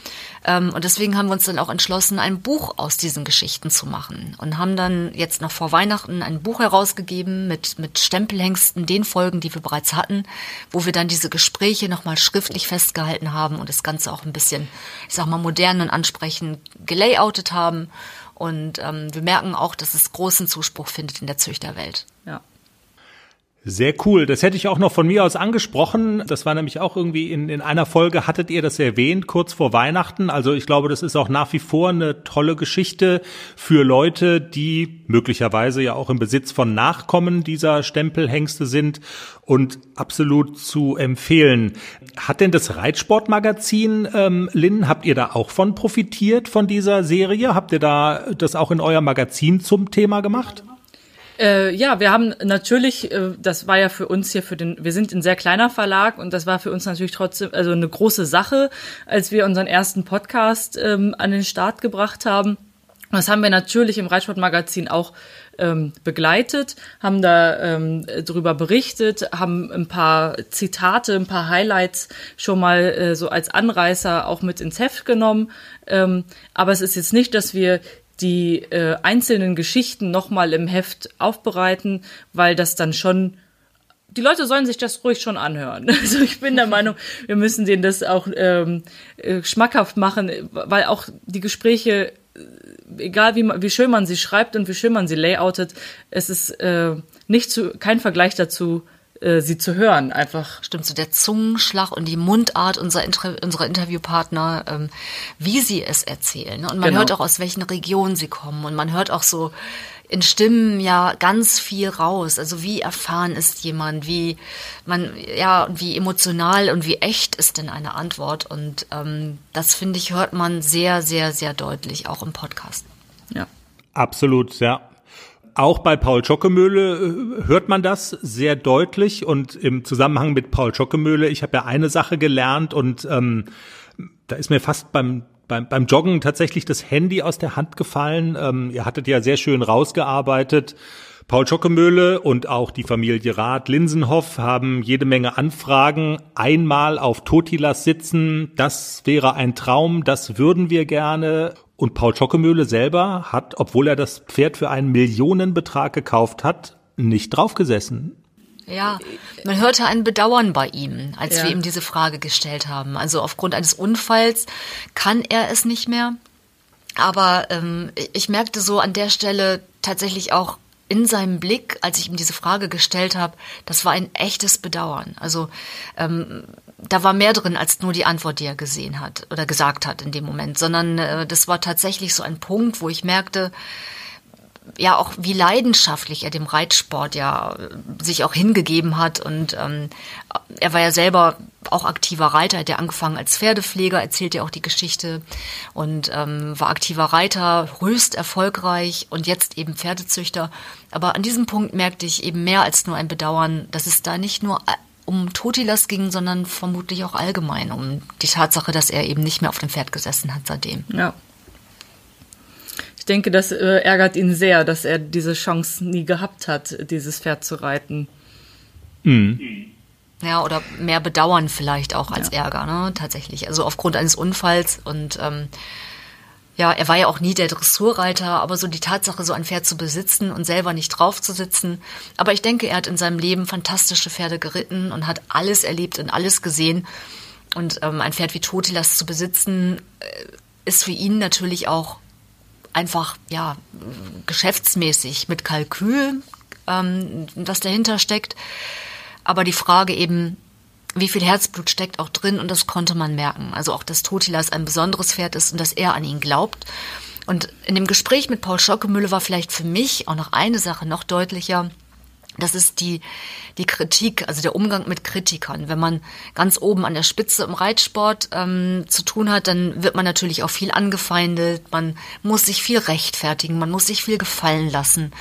Ähm, und deswegen haben wir uns dann auch entschlossen, ein Buch aus diesen Geschichten zu machen. Und haben dann jetzt noch vor Weihnachten ein Buch herausgegeben mit, mit Stempelhengsten, den Folgen, die wir bereits hatten, wo wir dann diese Gespräche nochmal schriftlich festgehalten haben und das Ganze auch ein bisschen, ich sag mal, modern und ansprechend gelayoutet haben. Und ähm, wir merken auch, dass es großen Zuspruch findet in der Züchterwelt. Ja. Sehr cool. Das hätte ich auch noch von mir aus angesprochen. Das war nämlich auch irgendwie in, in einer Folge, hattet ihr das erwähnt, kurz vor Weihnachten. Also ich glaube, das ist auch nach wie vor eine tolle Geschichte für Leute, die möglicherweise ja auch im Besitz von Nachkommen dieser Stempelhengste sind und absolut zu empfehlen. Hat denn das Reitsportmagazin, ähm, Lynn, habt ihr da auch von profitiert, von dieser Serie? Habt ihr da das auch in euer Magazin zum Thema gemacht? Äh, ja, wir haben natürlich, äh, das war ja für uns hier für den, wir sind ein sehr kleiner Verlag und das war für uns natürlich trotzdem also eine große Sache, als wir unseren ersten Podcast ähm, an den Start gebracht haben. Das haben wir natürlich im Reitsportmagazin auch ähm, begleitet, haben da ähm, drüber berichtet, haben ein paar Zitate, ein paar Highlights schon mal äh, so als Anreißer auch mit ins Heft genommen. Ähm, aber es ist jetzt nicht, dass wir die äh, einzelnen Geschichten nochmal im Heft aufbereiten, weil das dann schon die Leute sollen sich das ruhig schon anhören. Also ich bin der Meinung, wir müssen denen das auch ähm, äh, schmackhaft machen, weil auch die Gespräche, äh, egal wie, wie schön man sie schreibt und wie schön man sie layoutet, es ist äh, nicht zu, kein Vergleich dazu, äh, sie zu hören, einfach. Stimmt, so der Zungenschlag und die Mundart unserer, Inter unserer Interviewpartner, ähm, wie sie es erzählen. Und man genau. hört auch, aus welchen Regionen sie kommen. Und man hört auch so in Stimmen ja ganz viel raus. Also wie erfahren ist jemand, wie man, ja, wie emotional und wie echt ist denn eine Antwort. Und ähm, das, finde ich, hört man sehr, sehr, sehr deutlich, auch im Podcast. Ja. Absolut, ja. Auch bei Paul Schockemöhle äh, hört man das sehr deutlich und im Zusammenhang mit Paul Schockemöhle, ich habe ja eine Sache gelernt und ähm, da ist mir fast beim beim, beim Joggen tatsächlich das Handy aus der Hand gefallen. Ähm, ihr hattet ja sehr schön rausgearbeitet. Paul Schockemöhle und auch die Familie Rath Linsenhoff haben jede Menge Anfragen. Einmal auf Totilas sitzen, das wäre ein Traum, das würden wir gerne. Und Paul Schockemöhle selber hat, obwohl er das Pferd für einen Millionenbetrag gekauft hat, nicht draufgesessen. Ja, man hörte ein Bedauern bei ihm, als ja. wir ihm diese Frage gestellt haben. Also aufgrund eines Unfalls kann er es nicht mehr. Aber ähm, ich merkte so an der Stelle tatsächlich auch in seinem Blick, als ich ihm diese Frage gestellt habe, das war ein echtes Bedauern. Also ähm, da war mehr drin als nur die Antwort, die er gesehen hat oder gesagt hat in dem Moment, sondern äh, das war tatsächlich so ein Punkt, wo ich merkte, ja auch wie leidenschaftlich er dem Reitsport ja äh, sich auch hingegeben hat und ähm, er war ja selber auch aktiver Reiter, hat ja angefangen als Pferdepfleger, erzählt ja auch die Geschichte und ähm, war aktiver Reiter, höchst erfolgreich und jetzt eben Pferdezüchter. Aber an diesem Punkt merkte ich eben mehr als nur ein Bedauern, dass es da nicht nur äh, um Totilas ging, sondern vermutlich auch allgemein um die Tatsache, dass er eben nicht mehr auf dem Pferd gesessen hat seitdem. Ja. Ich denke, das äh, ärgert ihn sehr, dass er diese Chance nie gehabt hat, dieses Pferd zu reiten. Mhm. Ja, oder mehr Bedauern vielleicht auch als ja. Ärger, ne? Tatsächlich. Also aufgrund eines Unfalls und ähm, ja, er war ja auch nie der Dressurreiter, aber so die Tatsache, so ein Pferd zu besitzen und selber nicht drauf zu sitzen. Aber ich denke, er hat in seinem Leben fantastische Pferde geritten und hat alles erlebt und alles gesehen. Und ähm, ein Pferd wie Totilas zu besitzen, äh, ist für ihn natürlich auch einfach, ja, geschäftsmäßig mit Kalkül, ähm, was dahinter steckt. Aber die Frage eben, wie viel Herzblut steckt auch drin und das konnte man merken. Also auch, dass Totilas ein besonderes Pferd ist und dass er an ihn glaubt. Und in dem Gespräch mit Paul Schockemühle war vielleicht für mich auch noch eine Sache noch deutlicher. Das ist die, die Kritik, also der Umgang mit Kritikern. Wenn man ganz oben an der Spitze im Reitsport ähm, zu tun hat, dann wird man natürlich auch viel angefeindet. Man muss sich viel rechtfertigen, man muss sich viel gefallen lassen.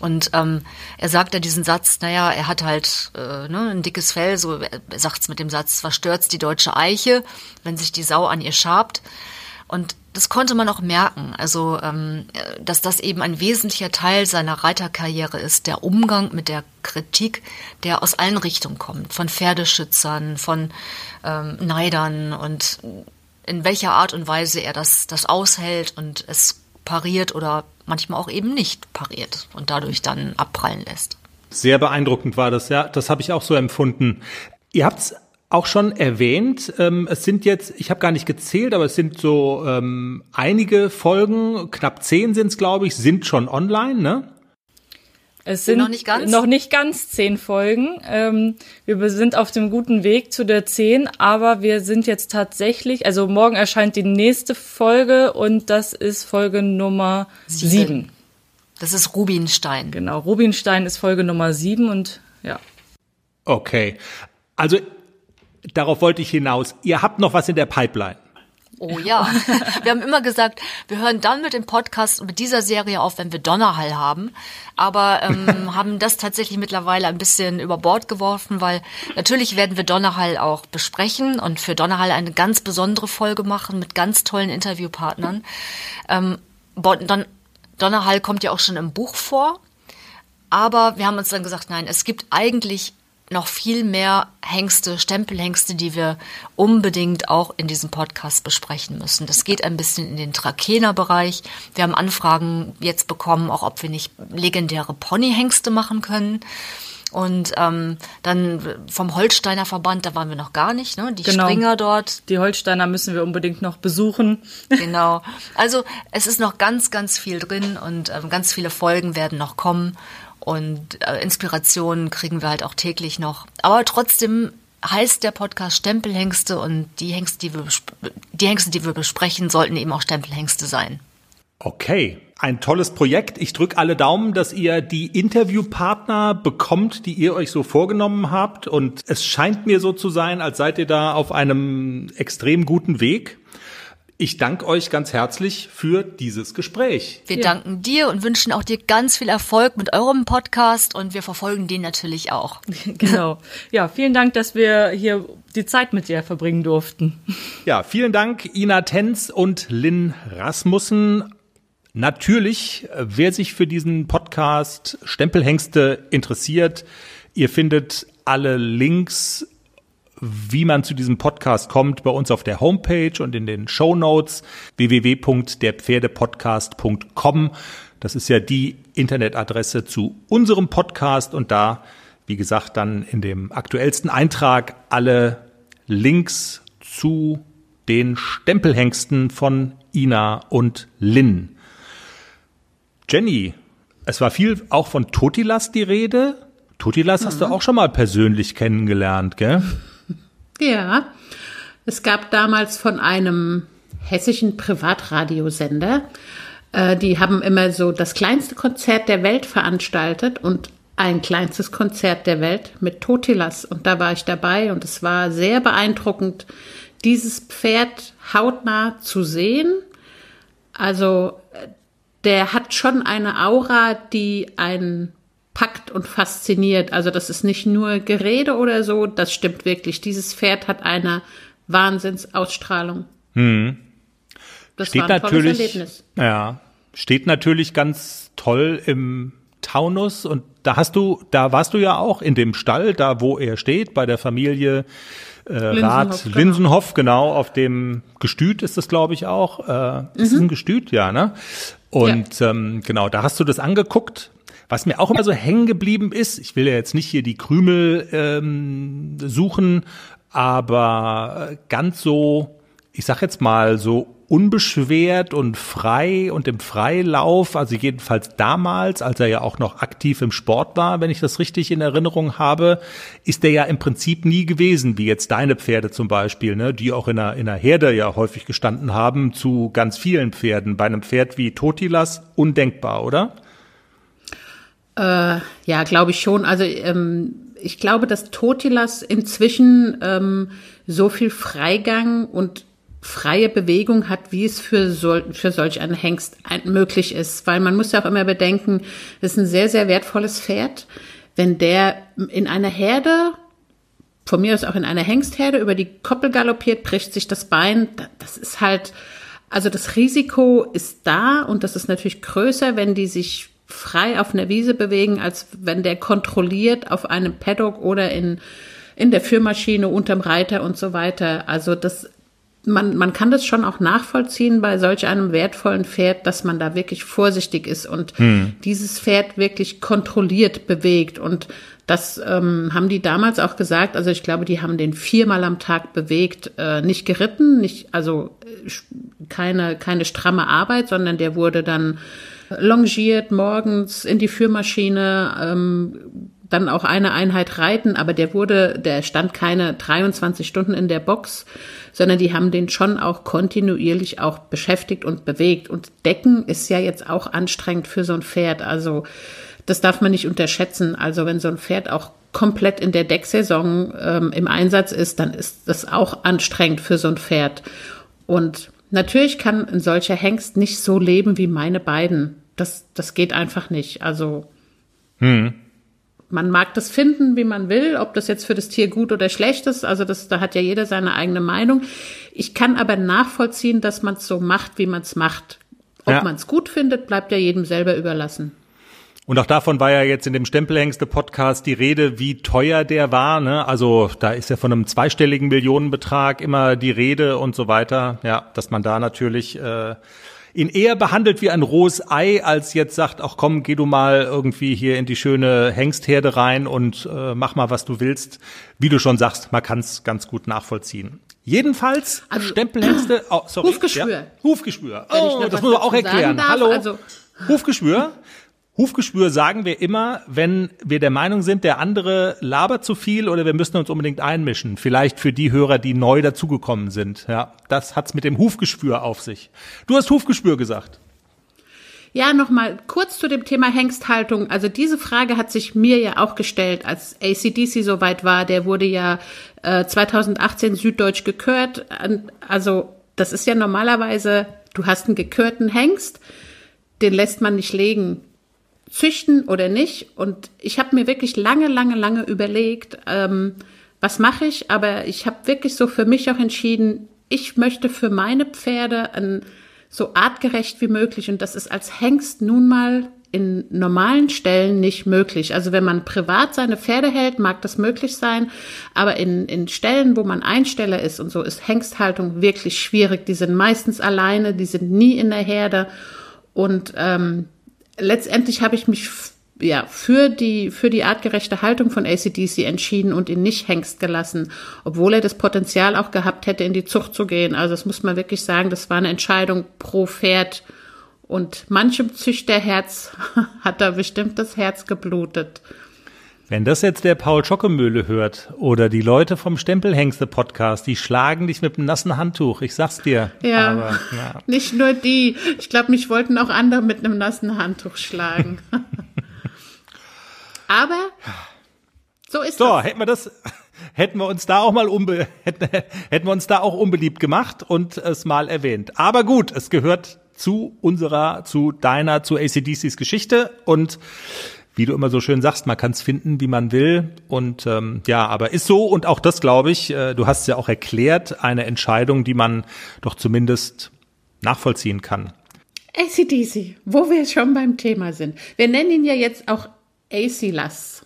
Und ähm, er sagt ja diesen Satz, naja, er hat halt äh, ne, ein dickes Fell, so er sagt's mit dem Satz, was stört's die deutsche Eiche, wenn sich die Sau an ihr schabt. Und das konnte man auch merken, also ähm, dass das eben ein wesentlicher Teil seiner Reiterkarriere ist, der Umgang mit der Kritik, der aus allen Richtungen kommt, von Pferdeschützern, von ähm, Neidern und in welcher Art und Weise er das, das aushält und es pariert oder manchmal auch eben nicht pariert und dadurch dann abprallen lässt. Sehr beeindruckend war das, ja. Das habe ich auch so empfunden. Ihr habt es auch schon erwähnt. Ähm, es sind jetzt, ich habe gar nicht gezählt, aber es sind so ähm, einige Folgen, knapp zehn sind es, glaube ich, sind schon online, ne? Es sind noch nicht ganz, noch nicht ganz zehn Folgen. Ähm, wir sind auf dem guten Weg zu der zehn, aber wir sind jetzt tatsächlich, also morgen erscheint die nächste Folge und das ist Folge Nummer sieben. sieben. Das ist Rubinstein. Genau, Rubinstein ist Folge Nummer sieben und ja. Okay, also darauf wollte ich hinaus. Ihr habt noch was in der Pipeline. Oh ja, wir haben immer gesagt, wir hören dann mit dem Podcast mit dieser Serie auf, wenn wir Donnerhall haben. Aber ähm, haben das tatsächlich mittlerweile ein bisschen über Bord geworfen, weil natürlich werden wir Donnerhall auch besprechen und für Donnerhall eine ganz besondere Folge machen mit ganz tollen Interviewpartnern. Ähm, Don Donnerhall kommt ja auch schon im Buch vor. Aber wir haben uns dann gesagt, nein, es gibt eigentlich noch viel mehr Hengste, Stempelhengste, die wir unbedingt auch in diesem Podcast besprechen müssen. Das geht ein bisschen in den Trakener-Bereich. Wir haben Anfragen jetzt bekommen, auch ob wir nicht legendäre Ponyhengste machen können. Und ähm, dann vom Holsteiner Verband, da waren wir noch gar nicht, ne? Die genau. Springer dort. Die Holsteiner müssen wir unbedingt noch besuchen. Genau. Also es ist noch ganz, ganz viel drin und ähm, ganz viele Folgen werden noch kommen. Und äh, Inspirationen kriegen wir halt auch täglich noch. Aber trotzdem heißt der Podcast Stempelhengste und die Hengste, die wir, die Hengste, die wir besprechen, sollten eben auch Stempelhengste sein. Okay, ein tolles Projekt. Ich drücke alle Daumen, dass ihr die Interviewpartner bekommt, die ihr euch so vorgenommen habt. Und es scheint mir so zu sein, als seid ihr da auf einem extrem guten Weg. Ich danke euch ganz herzlich für dieses Gespräch. Wir ja. danken dir und wünschen auch dir ganz viel Erfolg mit eurem Podcast und wir verfolgen den natürlich auch. genau. Ja, vielen Dank, dass wir hier die Zeit mit dir verbringen durften. Ja, vielen Dank, Ina Tenz und Lynn Rasmussen. Natürlich, wer sich für diesen Podcast Stempelhengste interessiert, ihr findet alle Links wie man zu diesem Podcast kommt, bei uns auf der Homepage und in den Show Notes www.derpferdepodcast.com. Das ist ja die Internetadresse zu unserem Podcast und da, wie gesagt, dann in dem aktuellsten Eintrag alle Links zu den Stempelhengsten von Ina und Lynn. Jenny, es war viel auch von Totilas die Rede. Totilas mhm. hast du mhm. auch schon mal persönlich kennengelernt, gell? Ja, es gab damals von einem hessischen Privatradiosender Äh, die haben immer so das kleinste Konzert der Welt veranstaltet und ein kleinstes Konzert der Welt mit Totilas. Und da war ich dabei und es war sehr beeindruckend, dieses Pferd hautnah zu sehen. Also äh, der hat schon eine Aura, die einen packt und fasziniert. Also das ist nicht nur Gerede oder so, das stimmt wirklich. Dieses Pferd hat eine Wahnsinnsausstrahlung. Hm. Das steht war ein tolles natürlich, Erlebnis. ja, steht natürlich ganz toll im Taunus und da hast du, da warst du ja auch in dem Stall, da wo er steht, bei der Familie äh, Rath genau. Linsenhoff, genau, auf dem Gestüt ist das, glaube ich, auch. Äh, Ist es ein Gestüt, ja, ne? Und ähm, genau, da hast du das angeguckt. Was mir auch immer so hängen geblieben ist, ich will ja jetzt nicht hier die Krümel ähm, suchen, aber ganz so, ich sag jetzt mal so unbeschwert und frei und im Freilauf, also jedenfalls damals, als er ja auch noch aktiv im Sport war, wenn ich das richtig in Erinnerung habe, ist er ja im Prinzip nie gewesen, wie jetzt deine Pferde zum Beispiel, ne, die auch in einer, in einer Herde ja häufig gestanden haben, zu ganz vielen Pferden. Bei einem Pferd wie Totilas undenkbar, oder? Äh, ja, glaube ich schon. Also ähm, ich glaube, dass Totilas inzwischen ähm, so viel Freigang und freie Bewegung hat, wie es für, sol für solch einen Hengst möglich ist. Weil man muss ja auch immer bedenken, das ist ein sehr, sehr wertvolles Pferd. Wenn der in einer Herde, von mir aus auch in einer Hengstherde, über die Koppel galoppiert, bricht sich das Bein, da- das ist halt, also das Risiko ist da und das ist natürlich größer, wenn die sich frei auf einer Wiese bewegen, als wenn der kontrolliert auf einem Paddock oder in, in der Führmaschine unterm Reiter und so weiter. Also das, man, man kann das schon auch nachvollziehen bei solch einem wertvollen Pferd, dass man da wirklich vorsichtig ist und dieses Pferd wirklich kontrolliert bewegt. Und das ähm, haben die damals auch gesagt. Also ich glaube, die haben den viermal am Tag bewegt, äh, nicht geritten, nicht, also äh, keine, keine stramme Arbeit, sondern der wurde dann longiert morgens in die Führmaschine, ähm, dann auch eine Einheit reiten, aber der wurde, der stand keine 23 Stunden in der Box, sondern die haben den schon auch kontinuierlich auch beschäftigt und bewegt. Und Decken ist ja jetzt auch anstrengend für so ein Pferd. Also das darf man nicht unterschätzen. Also wenn so ein Pferd auch komplett in der Decksaison ähm, im Einsatz ist, dann ist das auch anstrengend für so ein Pferd. Und natürlich kann ein solcher Hengst nicht so leben wie meine beiden. Das, das geht einfach nicht. Also man mag das finden, wie man will, ob das jetzt für das Tier gut oder schlecht ist. Also das, da hat ja jeder seine eigene Meinung. Ich kann aber nachvollziehen, dass man es so macht, wie man es macht. Ob Ja. man es gut findet, bleibt ja jedem selber überlassen. Und auch davon war ja jetzt in dem Stempelhengste-Podcast die Rede, wie teuer der war. Ne? Also da ist ja von einem zweistelligen Millionenbetrag immer die Rede und so weiter. Ja, dass man da natürlich äh, ihn eher behandelt wie ein rohes Ei, als jetzt sagt, ach komm, geh du mal irgendwie hier in die schöne Hengstherde rein und äh, mach mal, was du willst. Wie du schon sagst, man kann es ganz gut nachvollziehen. Jedenfalls Also- Stempelhengste, oh, sorry, Hufgeschwür. Ja? Hufgeschwür. Oh, das muss man auch erklären. Hallo. also- Hufgeschwür. Hufgeschwür sagen wir immer, wenn wir der Meinung sind, der andere labert zu viel oder wir müssen uns unbedingt einmischen. Vielleicht für die Hörer, die neu dazugekommen sind. Ja, das hat's mit dem Hufgeschwür auf sich. Du hast Hufgeschwür gesagt. Ja, nochmal kurz zu dem Thema Hengsthaltung. Also diese Frage hat sich mir ja auch gestellt, als ACDC soweit war. Der wurde ja äh, 2018 süddeutsch gekürt. Also das ist ja normalerweise, du hast einen gekürten Hengst, den lässt man nicht legen. Züchten oder nicht. Und ich habe mir wirklich lange, lange, lange überlegt, ähm, was mache ich. Aber ich habe wirklich so für mich auch entschieden, ich möchte für meine Pferde ein, so artgerecht wie möglich. Und das ist als Hengst nun mal in normalen Stellen nicht möglich. Also wenn man privat seine Pferde hält, mag das möglich sein, aber in, in Stellen, wo man Einsteller ist und so, ist Hengsthaltung wirklich schwierig. Die sind meistens alleine, die sind nie in der Herde und ähm, letztendlich habe ich mich ja, für die, für die artgerechte Haltung von ACDC entschieden und ihn nicht Hengst gelassen, obwohl er das Potenzial auch gehabt hätte, in die Zucht zu gehen. Also das muss man wirklich sagen, das war eine Entscheidung pro Pferd. Und manchem Züchterherz hat da bestimmt das Herz geblutet. Wenn das jetzt der Paul Schockemöhle hört oder die Leute vom Stempelhengste Podcast, die schlagen dich mit einem nassen Handtuch. Ich sag's dir. Ja, Aber, ja. nicht nur die. Ich glaube, mich wollten auch andere mit einem nassen Handtuch schlagen. Aber so ist So, das. hätten wir das, hätten wir uns da auch mal unbe, hätten, hätten wir uns da auch unbeliebt gemacht und es mal erwähnt. Aber gut, es gehört zu unserer, zu deiner, zu ACDCs Geschichte und wie du immer so schön sagst, man kann es finden, wie man will. Und ähm, ja, aber ist so und auch das glaube ich, äh, du hast es ja auch erklärt, eine Entscheidung, die man doch zumindest nachvollziehen kann. ACDC, wo wir schon beim Thema sind. Wir nennen ihn ja jetzt auch AC-Lass.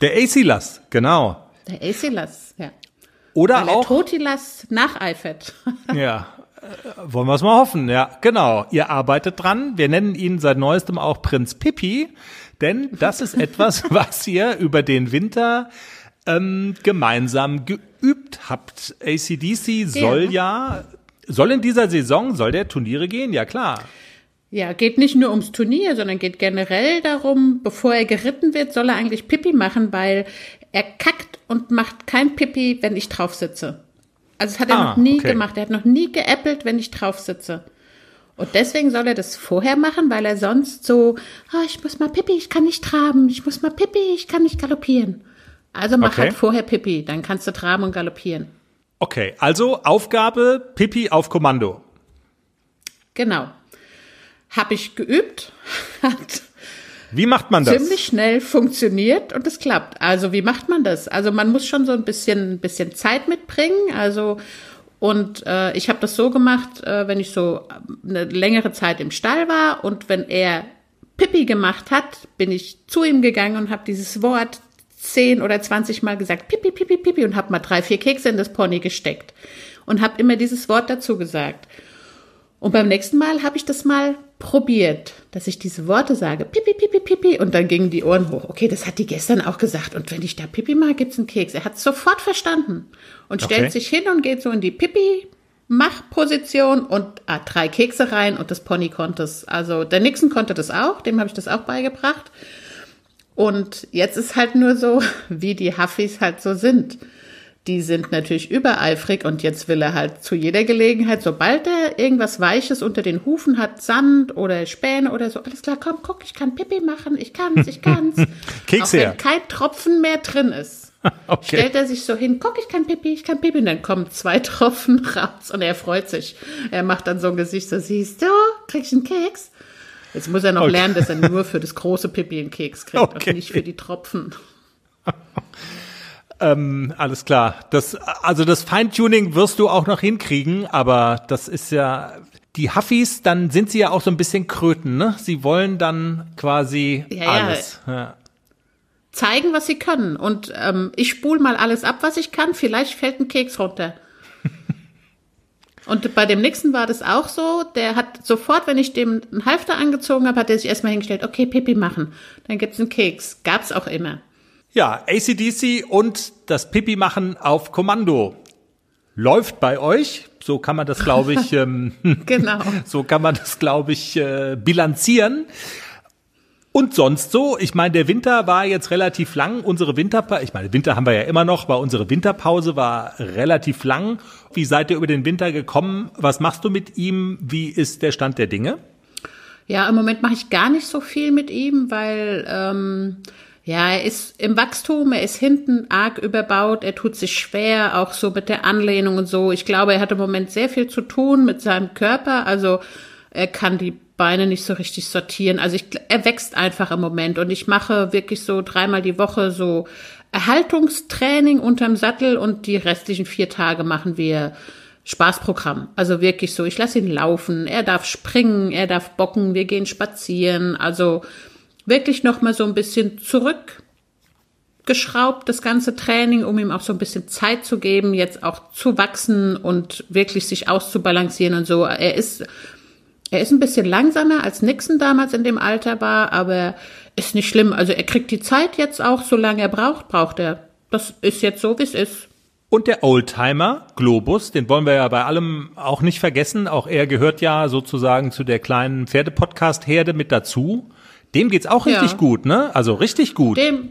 Der AC-Lass, genau. Der AC-Lass, ja. Oder Weil auch Totilas nacheifert. Ja, äh, wollen wir es mal hoffen. Ja, genau. Ihr arbeitet dran. Wir nennen ihn seit neuestem auch Prinz Pippi, denn das ist etwas, was ihr über den Winter ähm, gemeinsam geübt habt. ACDC soll ja, soll in dieser Saison, soll der Turniere gehen? Ja, klar. Ja, geht nicht nur ums Turnier, sondern geht generell darum, bevor er geritten wird, soll er eigentlich Pipi machen, weil er kackt und macht kein Pipi, wenn ich drauf sitze. Also das hat er Ah, noch nie okay. gemacht. Er hat noch nie geäppelt, wenn ich drauf sitze. Und deswegen soll er das vorher machen, weil er sonst so, ah, ich muss mal Pipi, ich kann nicht traben, ich muss mal Pipi, ich kann nicht galoppieren. Also mach Okay. halt vorher Pipi, dann kannst du traben und galoppieren. Okay, also Aufgabe Pippi auf Kommando. Genau. Habe ich geübt, hat Wie macht man das? ziemlich schnell funktioniert und es klappt. Also wie macht man das? Also man muss schon so ein bisschen, ein bisschen Zeit mitbringen. Also und äh, ich habe das so gemacht, äh, wenn ich so eine längere Zeit im Stall war und wenn er Pippi gemacht hat, bin ich zu ihm gegangen und habe dieses Wort zehn oder zwanzig Mal gesagt, Pipi, Pipi, Pipi und habe mal drei, vier Kekse in das Pony gesteckt und habe immer dieses Wort dazu gesagt. Und beim nächsten Mal habe ich das mal probiert, dass ich diese Worte sage, pipi, pipi, pipi, und dann gingen die Ohren hoch. Okay, das hat die gestern auch gesagt. Und wenn ich da pipi mache, gibt's einen Keks. Er hat es sofort verstanden und Okay. stellt sich hin und geht so in die pipi Machposition und ah, drei Kekse rein und das Pony konnte es. Also der Nixon konnte das auch, dem habe ich das auch beigebracht. Und jetzt ist halt nur so, wie die Huffis halt so sind. Die sind natürlich übereifrig und jetzt will er halt zu jeder Gelegenheit, sobald er irgendwas Weiches unter den Hufen hat, Sand oder Späne oder so, alles klar, komm, guck, ich kann Pipi machen, ich kann's, ich kann's. Keks Auch her. wenn kein Tropfen mehr drin ist. Okay. Stellt er sich so hin, guck, ich kann Pipi, ich kann Pipi, und dann kommen zwei Tropfen raus und er freut sich. Er macht dann so ein Gesicht, so siehst du, krieg ich einen Keks? Jetzt muss er noch Okay. lernen, dass er nur für das große Pipi einen Keks kriegt Okay. und nicht für die Tropfen. Ähm, alles klar. Das, also das Feintuning wirst du auch noch hinkriegen, aber das ist ja die Huffis, dann sind sie ja auch so ein bisschen Kröten, ne? Sie wollen dann quasi Ja, ja. alles. Ja. zeigen, was sie können. Und ähm, ich spule mal alles ab, was ich kann. Vielleicht fällt ein Keks runter. Und bei dem nächsten war das auch so. Der hat sofort, wenn ich dem einen Halfter angezogen habe, hat er sich erstmal hingestellt, okay, Pipi machen. Dann gibt's einen Keks. Gab's auch immer. Ja, ACDC und das Pipi machen auf Kommando. Läuft bei euch, so kann man das, glaube ich, ähm, Genau. so kann man das, glaube ich, äh, bilanzieren. Und sonst so, ich meine, der Winter war jetzt relativ lang. Unsere Winterpause, ich meine, Winter haben wir ja immer noch, aber unsere Winterpause war relativ lang. Wie seid ihr über den Winter gekommen? Was machst du mit ihm? Wie ist der Stand der Dinge? Ja, im Moment mache ich gar nicht so viel mit ihm, weil ähm, ja, er ist im Wachstum, er ist hinten arg überbaut, er tut sich schwer, auch so mit der Anlehnung und so. Ich glaube, er hat im Moment sehr viel zu tun mit seinem Körper, also er kann die Beine nicht so richtig sortieren. Also ich, er wächst einfach im Moment und ich mache wirklich so dreimal die Woche so Erhaltungstraining unterm Sattel und die restlichen vier Tage machen wir Spaßprogramm. Also wirklich so, ich lasse ihn laufen, er darf springen, er darf bocken, wir gehen spazieren. Also wirklich noch mal so ein bisschen zurückgeschraubt, das ganze Training, um ihm auch so ein bisschen Zeit zu geben, jetzt auch zu wachsen und wirklich sich auszubalancieren und so. Er ist, er ist ein bisschen langsamer als Nixon damals in dem Alter war, aber ist nicht schlimm. Also er kriegt die Zeit jetzt auch, solange er braucht, braucht er. Das ist jetzt so, wie es ist. Und der Oldtimer Globus, den wollen wir ja bei allem auch nicht vergessen. Auch er gehört ja sozusagen zu der kleinen Pferdepodcast-Herde mit dazu. Dem geht's auch richtig Ja. gut, ne? Also richtig gut. Dem,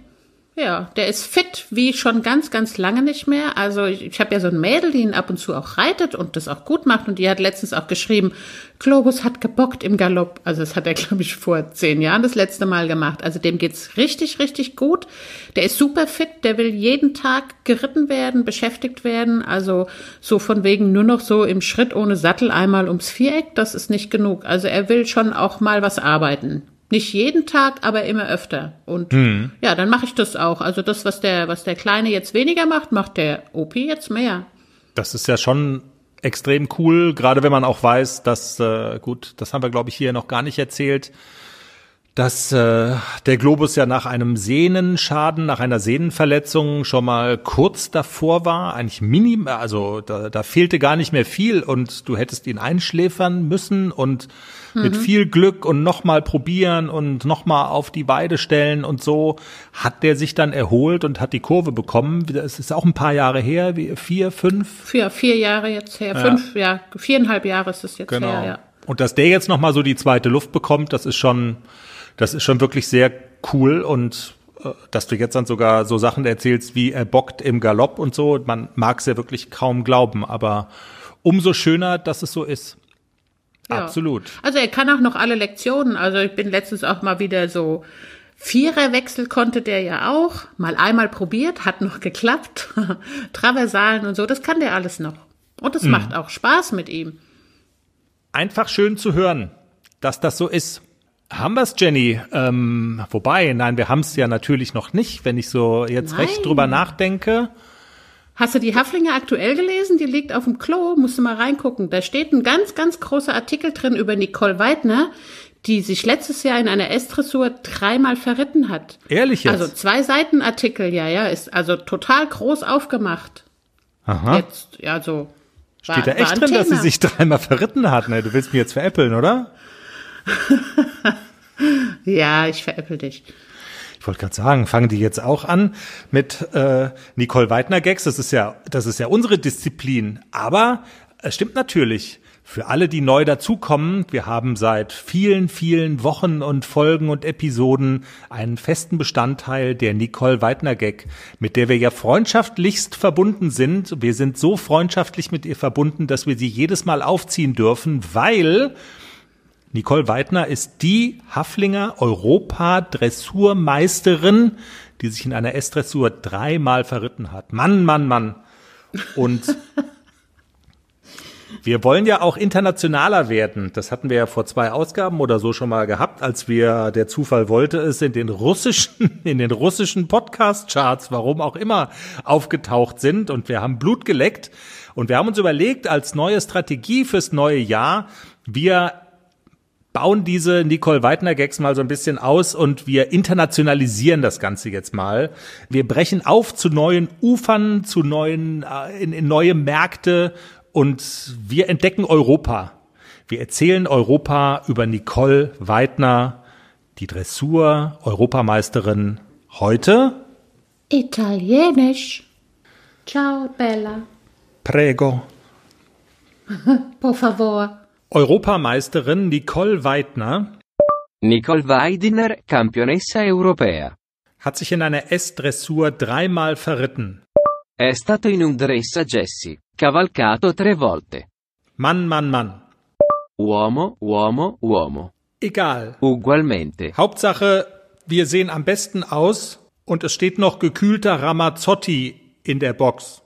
Ja, der ist fit wie schon ganz, ganz lange nicht mehr. Also ich, ich habe ja so ein Mädel, die ihn ab und zu auch reitet und das auch gut macht. Und die hat letztens auch geschrieben, Globus hat gebockt im Galopp. Also das hat er, glaube ich, vor zehn Jahren das letzte Mal gemacht. Also dem geht's richtig, richtig gut. Der ist super fit, der will jeden Tag geritten werden, beschäftigt werden. Also so von wegen nur noch so im Schritt ohne Sattel einmal ums Viereck, das ist nicht genug. Also er will schon auch mal was arbeiten. Nicht jeden Tag, aber immer öfter. Und Hm. ja, dann mache ich das auch. Also das, was der, was der Kleine jetzt weniger macht, macht der OP jetzt mehr. Das ist ja schon extrem cool, gerade wenn man auch weiß, dass, äh, gut, das haben wir, glaube ich, hier noch gar nicht erzählt, dass äh, der Globus ja nach einem Sehnenschaden, nach einer Sehnenverletzung schon mal kurz davor war, eigentlich minim, also da, da fehlte gar nicht mehr viel und du hättest ihn einschläfern müssen und mit viel Glück und nochmal probieren und nochmal auf die Weide stellen und so hat der sich dann erholt und hat die Kurve bekommen. Es ist auch ein paar Jahre her, wie vier, fünf, Für vier Jahre jetzt her, fünf, ja, viereinhalb Jahre ist es jetzt Genau. her, ja. Und dass der jetzt noch mal so die zweite Luft bekommt, das ist schon, das ist schon wirklich sehr cool und äh, dass du jetzt dann sogar so Sachen erzählst wie er bockt im Galopp und so, man mag es ja wirklich kaum glauben, aber umso schöner, dass es so ist. Ja. Absolut. Also er kann auch noch alle Lektionen. Also ich bin letztens auch mal wieder so Viererwechsel konnte der ja auch. Mal einmal probiert, hat noch geklappt. Traversalen und so, das kann der alles noch. Und es macht auch Spaß mit ihm. Einfach schön zu hören, dass das so ist. Haben wir's, Jenny? Ähm, wobei, nein, wir haben's ja natürlich noch nicht, wenn ich so jetzt recht Nein. drüber nachdenke. Hast du die Haflinger aktuell gelesen? Die liegt auf dem Klo, musst du mal reingucken. Da steht ein ganz, ganz großer Artikel drin über Nicole Weidner, die sich letztes Jahr in einer S-Dressur dreimal verritten hat. Ehrlich jetzt? Also zwei Seiten Artikel, ja, ja, ist also total groß aufgemacht. Aha. Jetzt, ja, so. war- Steht da echt drin, dass sie Thema. sich dreimal verritten hat? Ne, du willst mich jetzt veräppeln, oder? Ja, ich veräppel dich. Ich wollte gerade sagen, fangen die jetzt auch an mit äh, Nicole Weidner Gags. Das ist ja, das ist ja unsere Disziplin. Aber es stimmt natürlich. Für alle, die neu dazukommen, wir haben seit vielen, vielen Wochen und Folgen und Episoden einen festen Bestandteil der Nicole Weidner Gag, mit der wir ja freundschaftlichst verbunden sind. Wir sind so freundschaftlich mit ihr verbunden, dass wir sie jedes Mal aufziehen dürfen, weil Nicole Weidner ist die Haflinger Europa-Dressurmeisterin, die sich in einer S-Dressur dreimal verritten hat. Mann, Mann, Mann. Und wir wollen ja auch internationaler werden. Das hatten wir ja vor zwei Ausgaben oder so schon mal gehabt, als wir, der Zufall wollte es, in den russischen, in den russischen Podcast-Charts, warum auch immer, aufgetaucht sind. Und wir haben Blut geleckt. Und wir haben uns überlegt, als neue Strategie fürs neue Jahr, wir bauen diese Nicole Weidner Gags mal so ein bisschen aus und wir internationalisieren das Ganze jetzt mal. Wir brechen auf zu neuen Ufern, zu neuen, äh, in, in neue Märkte und wir entdecken Europa. Wir erzählen Europa über Nicole Weidner, die Dressur Europameisterin heute. Italienisch. Ciao, Bella. Prego. Por favor. Europameisterin Nicole Weidner Nicole Weidner, campionessa europea. hat sich in einer S-Dressur dreimal verritten. È stato in un dress a Jessie, cavalcato tre volte. Mann, Mann, Mann. Uomo, uomo, uomo. Egal. Ugualmente. Hauptsache, wir sehen am besten aus und es steht noch gekühlter Ramazzotti in der Box.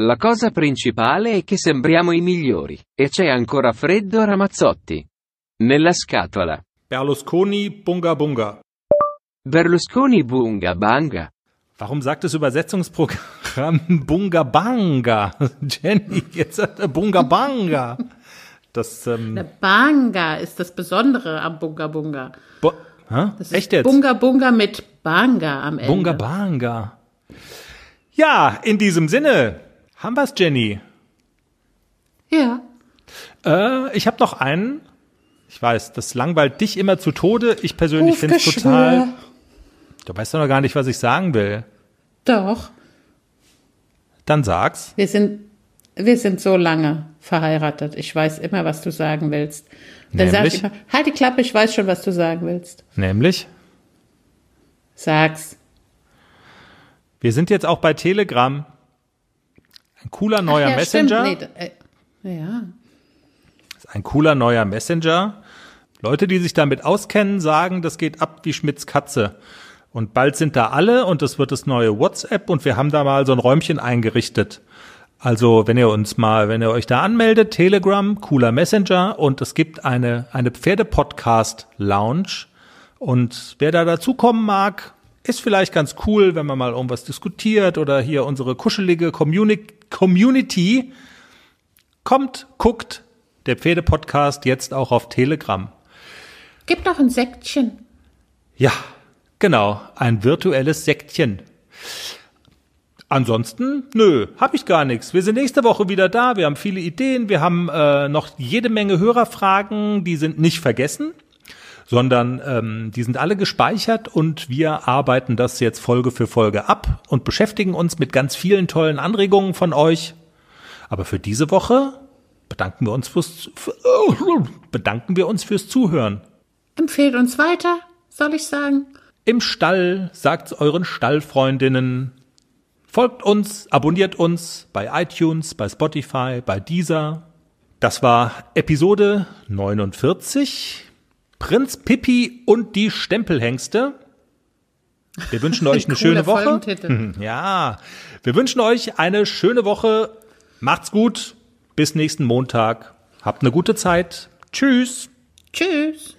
La cosa principale è che sembriamo i migliori, e c'è ancora freddo Ramazzotti. Nella scatola. Berlusconi Bunga Bunga. Berlusconi bunga banga. Warum sagt das Übersetzungsprogramm Bunga Banga? Jenny, jetzt sagt er Bunga Banga. Das, ähm, Der Banga ist das Besondere am Bunga Bunga. Bo Hä? Das Echt jetzt? Bunga Bunga mit Banga am Ende. Bunga Banga. Ja, in diesem Sinne haben wir's, Jenny. Ja. Äh, ich habe noch einen. Ich weiß, das langweilt dich immer zu Tode. Ich persönlich finde es total. Du weißt doch noch gar nicht, was ich sagen will. Doch. Dann sag's. Wir sind, wir sind so lange verheiratet. Ich weiß immer, was du sagen willst. Dann sag ich immer, halt die Klappe, ich weiß schon, was du sagen willst. Nämlich? Sag's. Wir sind jetzt auch bei Telegram. Ein cooler neuer ja, Messenger. Stimmt. Nee, äh, ja. Ein cooler neuer Messenger. Leute, die sich damit auskennen, sagen, das geht ab wie Schmitz Katze. Und bald sind da alle und es wird das neue WhatsApp und wir haben da mal so ein Räumchen eingerichtet. Also, wenn ihr uns mal, wenn ihr euch da anmeldet, Telegram, cooler Messenger und es gibt eine, eine Pferde-Podcast-Lounge. Und wer da dazukommen mag, ist vielleicht ganz cool, wenn man mal irgendwas diskutiert oder hier unsere kuschelige Communi Community kommt, guckt, der Pferde-Podcast jetzt auch auf Telegram. Gib doch ein Säckchen. Ja, genau, ein virtuelles Säckchen. Ansonsten, nö, hab ich gar nichts. Wir sind nächste Woche wieder da. Wir haben viele Ideen. Wir haben äh, noch jede Menge Hörerfragen, die sind nicht vergessen, sondern ähm, die sind alle gespeichert und wir arbeiten das jetzt Folge für Folge ab und beschäftigen uns mit ganz vielen tollen Anregungen von euch. Aber für diese Woche bedanken wir uns fürs bedanken wir uns fürs Zuhören. Empfehlt uns weiter, soll ich sagen. Im Stall, sagt's euren Stallfreundinnen. Folgt uns, abonniert uns bei iTunes, bei Spotify, bei Deezer. Das war Episode 49. Prinz Pippi und die Stempelhengste. Wir wünschen euch eine schöne Woche. Folgentitel. Ja, wir wünschen euch eine schöne Woche. Macht's gut. Bis nächsten Montag. Habt eine gute Zeit. Tschüss. Tschüss.